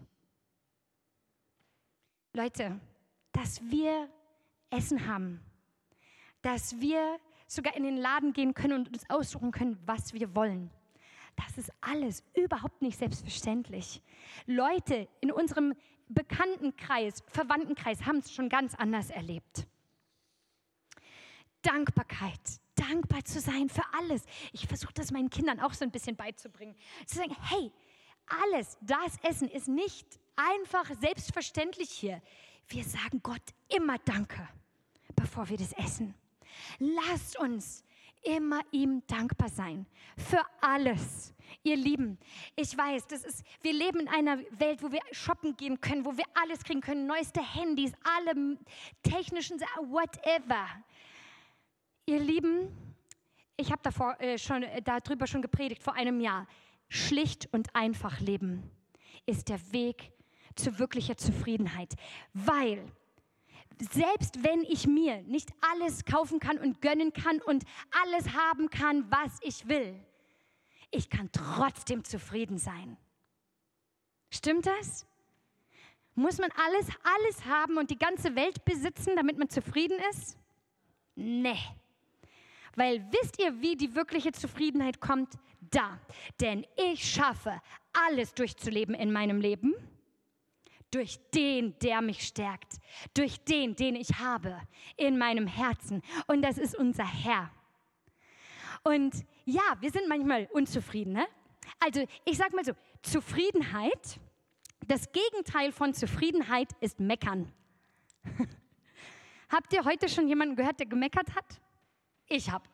Leute, dass wir Essen haben, dass wir sogar in den Laden gehen können und uns aussuchen können, was wir wollen. Das ist alles überhaupt nicht selbstverständlich. Leute in unserem Bekanntenkreis, Verwandtenkreis haben es schon ganz anders erlebt. Dankbarkeit, dankbar zu sein für alles. Ich versuche das meinen Kindern auch so ein bisschen beizubringen. Zu sagen, hey, alles, das Essen ist nicht einfach selbstverständlich hier. Wir sagen Gott immer Danke, bevor wir das essen. Lasst uns immer ihm dankbar sein für alles. Ihr Lieben, ich weiß, das ist, wir leben in einer Welt, wo wir shoppen gehen können, wo wir alles kriegen können, neueste Handys, alle technischen, whatever. Ihr Lieben, ich habe äh, schon äh, darüber schon gepredigt vor einem Jahr. Schlicht und einfach leben ist der Weg zu wirklicher Zufriedenheit, weil selbst wenn ich mir nicht alles kaufen kann und gönnen kann und alles haben kann, was ich will, ich kann trotzdem zufrieden sein. Stimmt das? Muss man alles, alles haben und die ganze Welt besitzen, damit man zufrieden ist? Nee. Weil wisst ihr, wie die wirkliche Zufriedenheit kommt? Da. Denn ich schaffe, alles durchzuleben in meinem Leben durch den, der mich stärkt, durch den, den ich habe in meinem Herzen. Und das ist unser Herr. Und ja, wir sind manchmal unzufrieden. Ne? Also ich sage mal so, Zufriedenheit, das Gegenteil von Zufriedenheit ist Meckern. Habt ihr heute schon jemanden gehört, der gemeckert hat? Ich habe.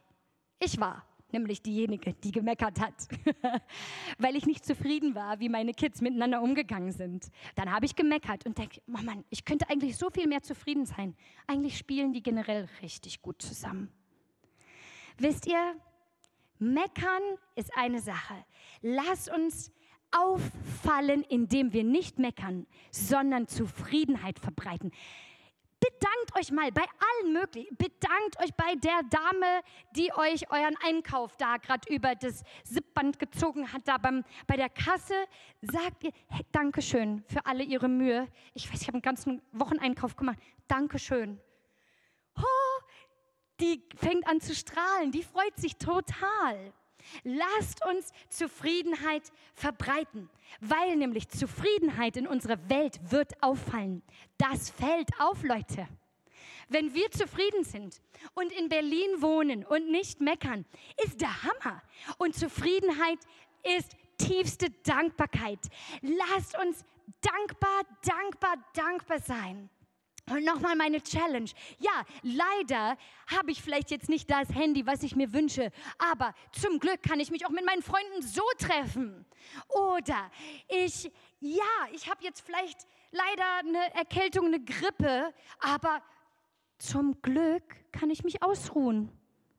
Ich war nämlich diejenige, die gemeckert hat, weil ich nicht zufrieden war, wie meine Kids miteinander umgegangen sind. Dann habe ich gemeckert und denke, oh Mann, ich könnte eigentlich so viel mehr zufrieden sein. Eigentlich spielen die generell richtig gut zusammen. Wisst ihr, meckern ist eine Sache. Lass uns auffallen, indem wir nicht meckern, sondern Zufriedenheit verbreiten. Bedankt euch mal bei allen möglichen. Bedankt euch bei der Dame, die euch euren Einkauf da gerade über das Sippband gezogen hat, da beim, bei der Kasse. Sagt ihr, hey, Dankeschön für alle ihre Mühe. Ich weiß, ich habe einen ganzen Wocheneinkauf gemacht. Dankeschön. Oh, die fängt an zu strahlen. Die freut sich total. Lasst uns Zufriedenheit verbreiten, weil nämlich Zufriedenheit in unserer Welt wird auffallen. Das fällt auf, Leute. Wenn wir zufrieden sind und in Berlin wohnen und nicht meckern, ist der Hammer. Und Zufriedenheit ist tiefste Dankbarkeit. Lasst uns dankbar, dankbar, dankbar sein. Und nochmal meine Challenge. Ja, leider habe ich vielleicht jetzt nicht das Handy, was ich mir wünsche, aber zum Glück kann ich mich auch mit meinen Freunden so treffen. Oder ich, ja, ich habe jetzt vielleicht leider eine Erkältung, eine Grippe, aber zum Glück kann ich mich ausruhen.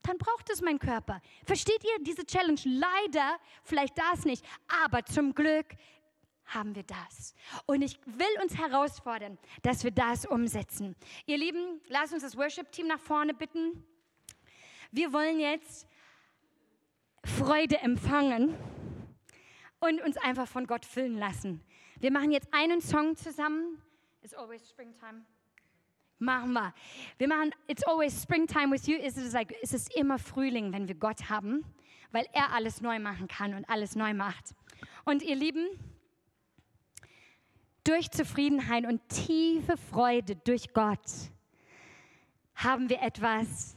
Dann braucht es mein Körper. Versteht ihr diese Challenge? Leider, vielleicht das nicht, aber zum Glück haben wir das. Und ich will uns herausfordern, dass wir das umsetzen. Ihr Lieben, lasst uns das Worship-Team nach vorne bitten. Wir wollen jetzt Freude empfangen und uns einfach von Gott füllen lassen. Wir machen jetzt einen Song zusammen. It's always springtime. Machen wir. Wir machen It's always springtime with you. Es ist, like, es ist immer Frühling, wenn wir Gott haben, weil er alles neu machen kann und alles neu macht. Und ihr Lieben, durch Zufriedenheit und tiefe Freude durch Gott haben wir etwas,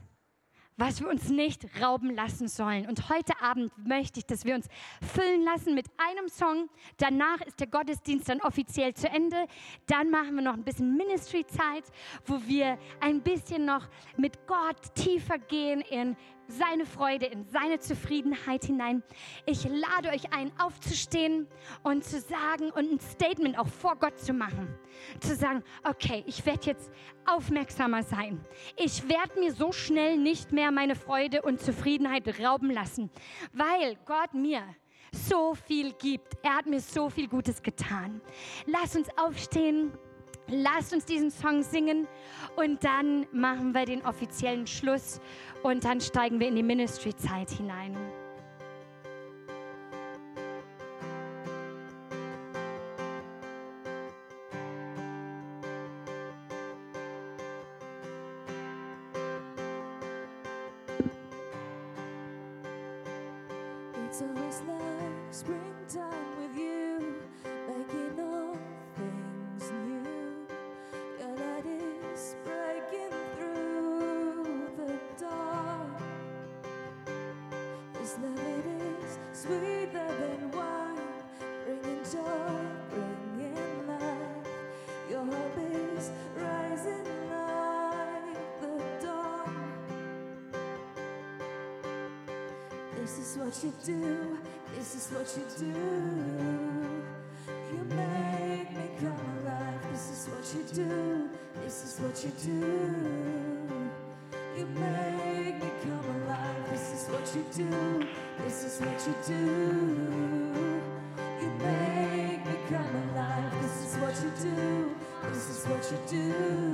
was wir uns nicht rauben lassen sollen. Und heute Abend möchte ich, dass wir uns füllen lassen mit einem Song. Danach ist der Gottesdienst dann offiziell zu Ende. Dann machen wir noch ein bisschen Ministry-Zeit, wo wir ein bisschen noch mit Gott tiefer gehen in seine Freude, in seine Zufriedenheit hinein. Ich lade euch ein, aufzustehen und zu sagen und ein Statement auch vor Gott zu machen. Zu sagen, okay, ich werde jetzt aufmerksamer sein. Ich werde mir so schnell nicht mehr meine Freude und Zufriedenheit rauben lassen, weil Gott mir so viel gibt. Er hat mir so viel Gutes getan. Lass uns aufstehen. Lasst uns diesen Song singen und dann machen wir den offiziellen Schluss und dann steigen wir in die Ministry-Zeit hinein. what you do, this is what you do. You make me come alive, this is what you do, this is what you do. You make me come alive, this is what you do, this is what you do. You make me come alive, this is what you do, this is what you do.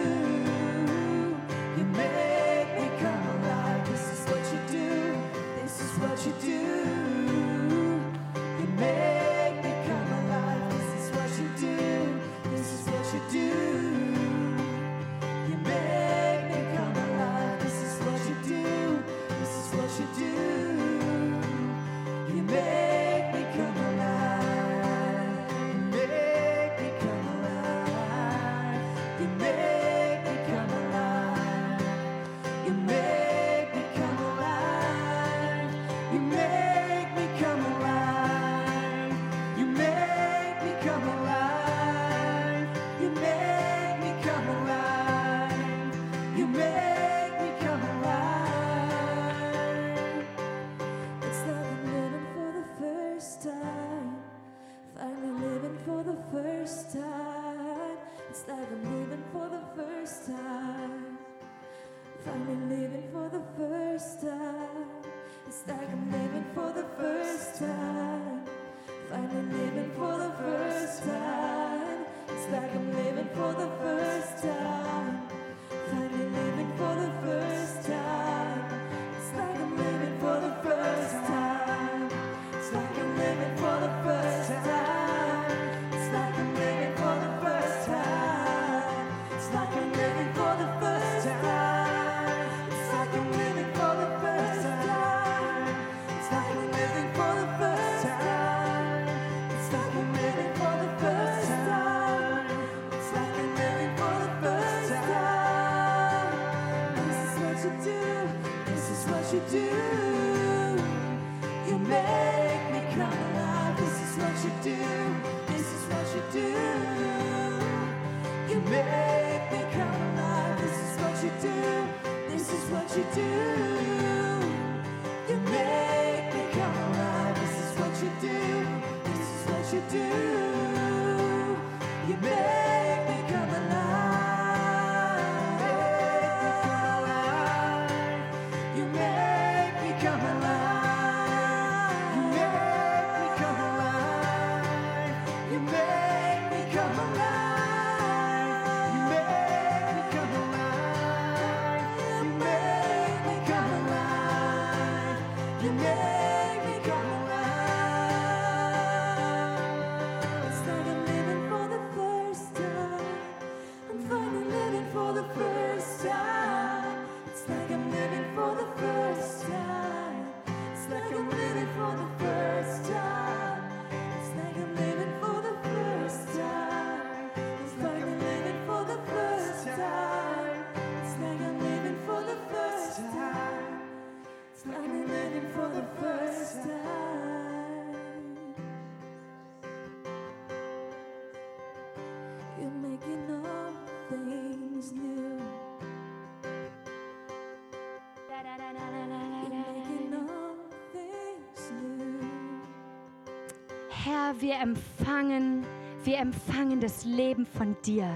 Herr, wir empfangen, wir empfangen das Leben von dir.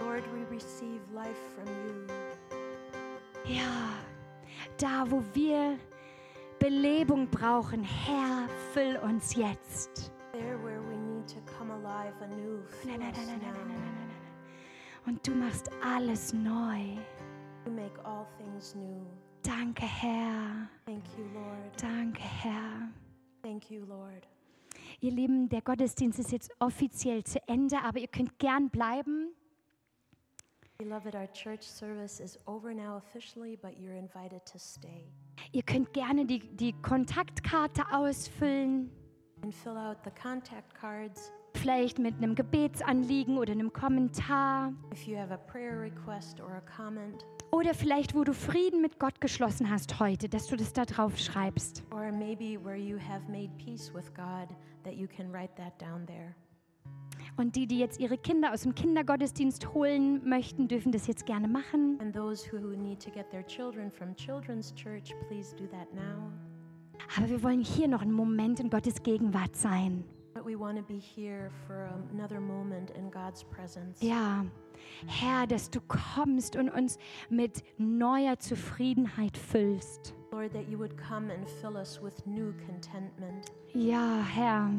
Lord, we receive life from you. Ja, da wo wir Belebung brauchen, Herr, füll uns jetzt. There where we need to come alive anew. Nein. Und du machst alles neu. You make all things new. Danke, Herr. Thank you, Lord. Danke, Herr. Thank you, Lord. Ihr Lieben, der Gottesdienst ist jetzt offiziell zu Ende, aber ihr könnt gern bleiben. Beloved, our church service is over now officially, but you're invited to stay Ihr könnt gerne die, die Kontaktkarte ausfüllen, and fill out the contact cards. vielleicht mit einem Gebetsanliegen oder einem Kommentar. If you have a prayer request or a comment, Oder vielleicht, wo du Frieden mit Gott geschlossen hast heute, dass du das da drauf schreibst. or maybe where you have made peace with God, that you can write that down there. Und die, die jetzt ihre Kinder aus dem Kindergottesdienst holen möchten, dürfen das jetzt gerne machen. And those who need to get their children from Children's Church, please do that now. Aber wir wollen hier noch einen Moment in Gottes Gegenwart sein. But we want to be here for another moment in God's presence. Ja, Herr, dass du kommst und uns mit neuer Zufriedenheit füllst. Lord, that you would come and fill us with new contentment. Ja, Herr,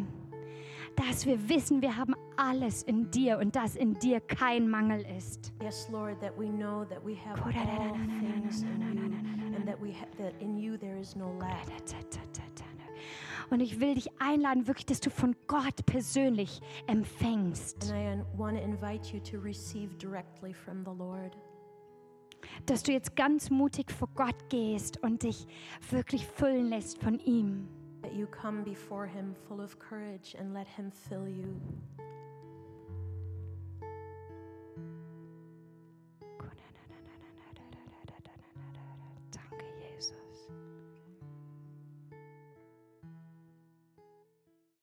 dass wir wissen, wir haben alles in dir und dass in dir kein Mangel ist. Yes, Lord, that we know that we have all things in you and that we ha- that in you there is no lack. Und ich will dich einladen, wirklich, dass du von Gott persönlich empfängst. And I want to invite you to receive directly from the Lord. Dass du jetzt ganz mutig vor Gott gehst und dich wirklich füllen lässt von ihm. That you come before him full of courage and let him fill you.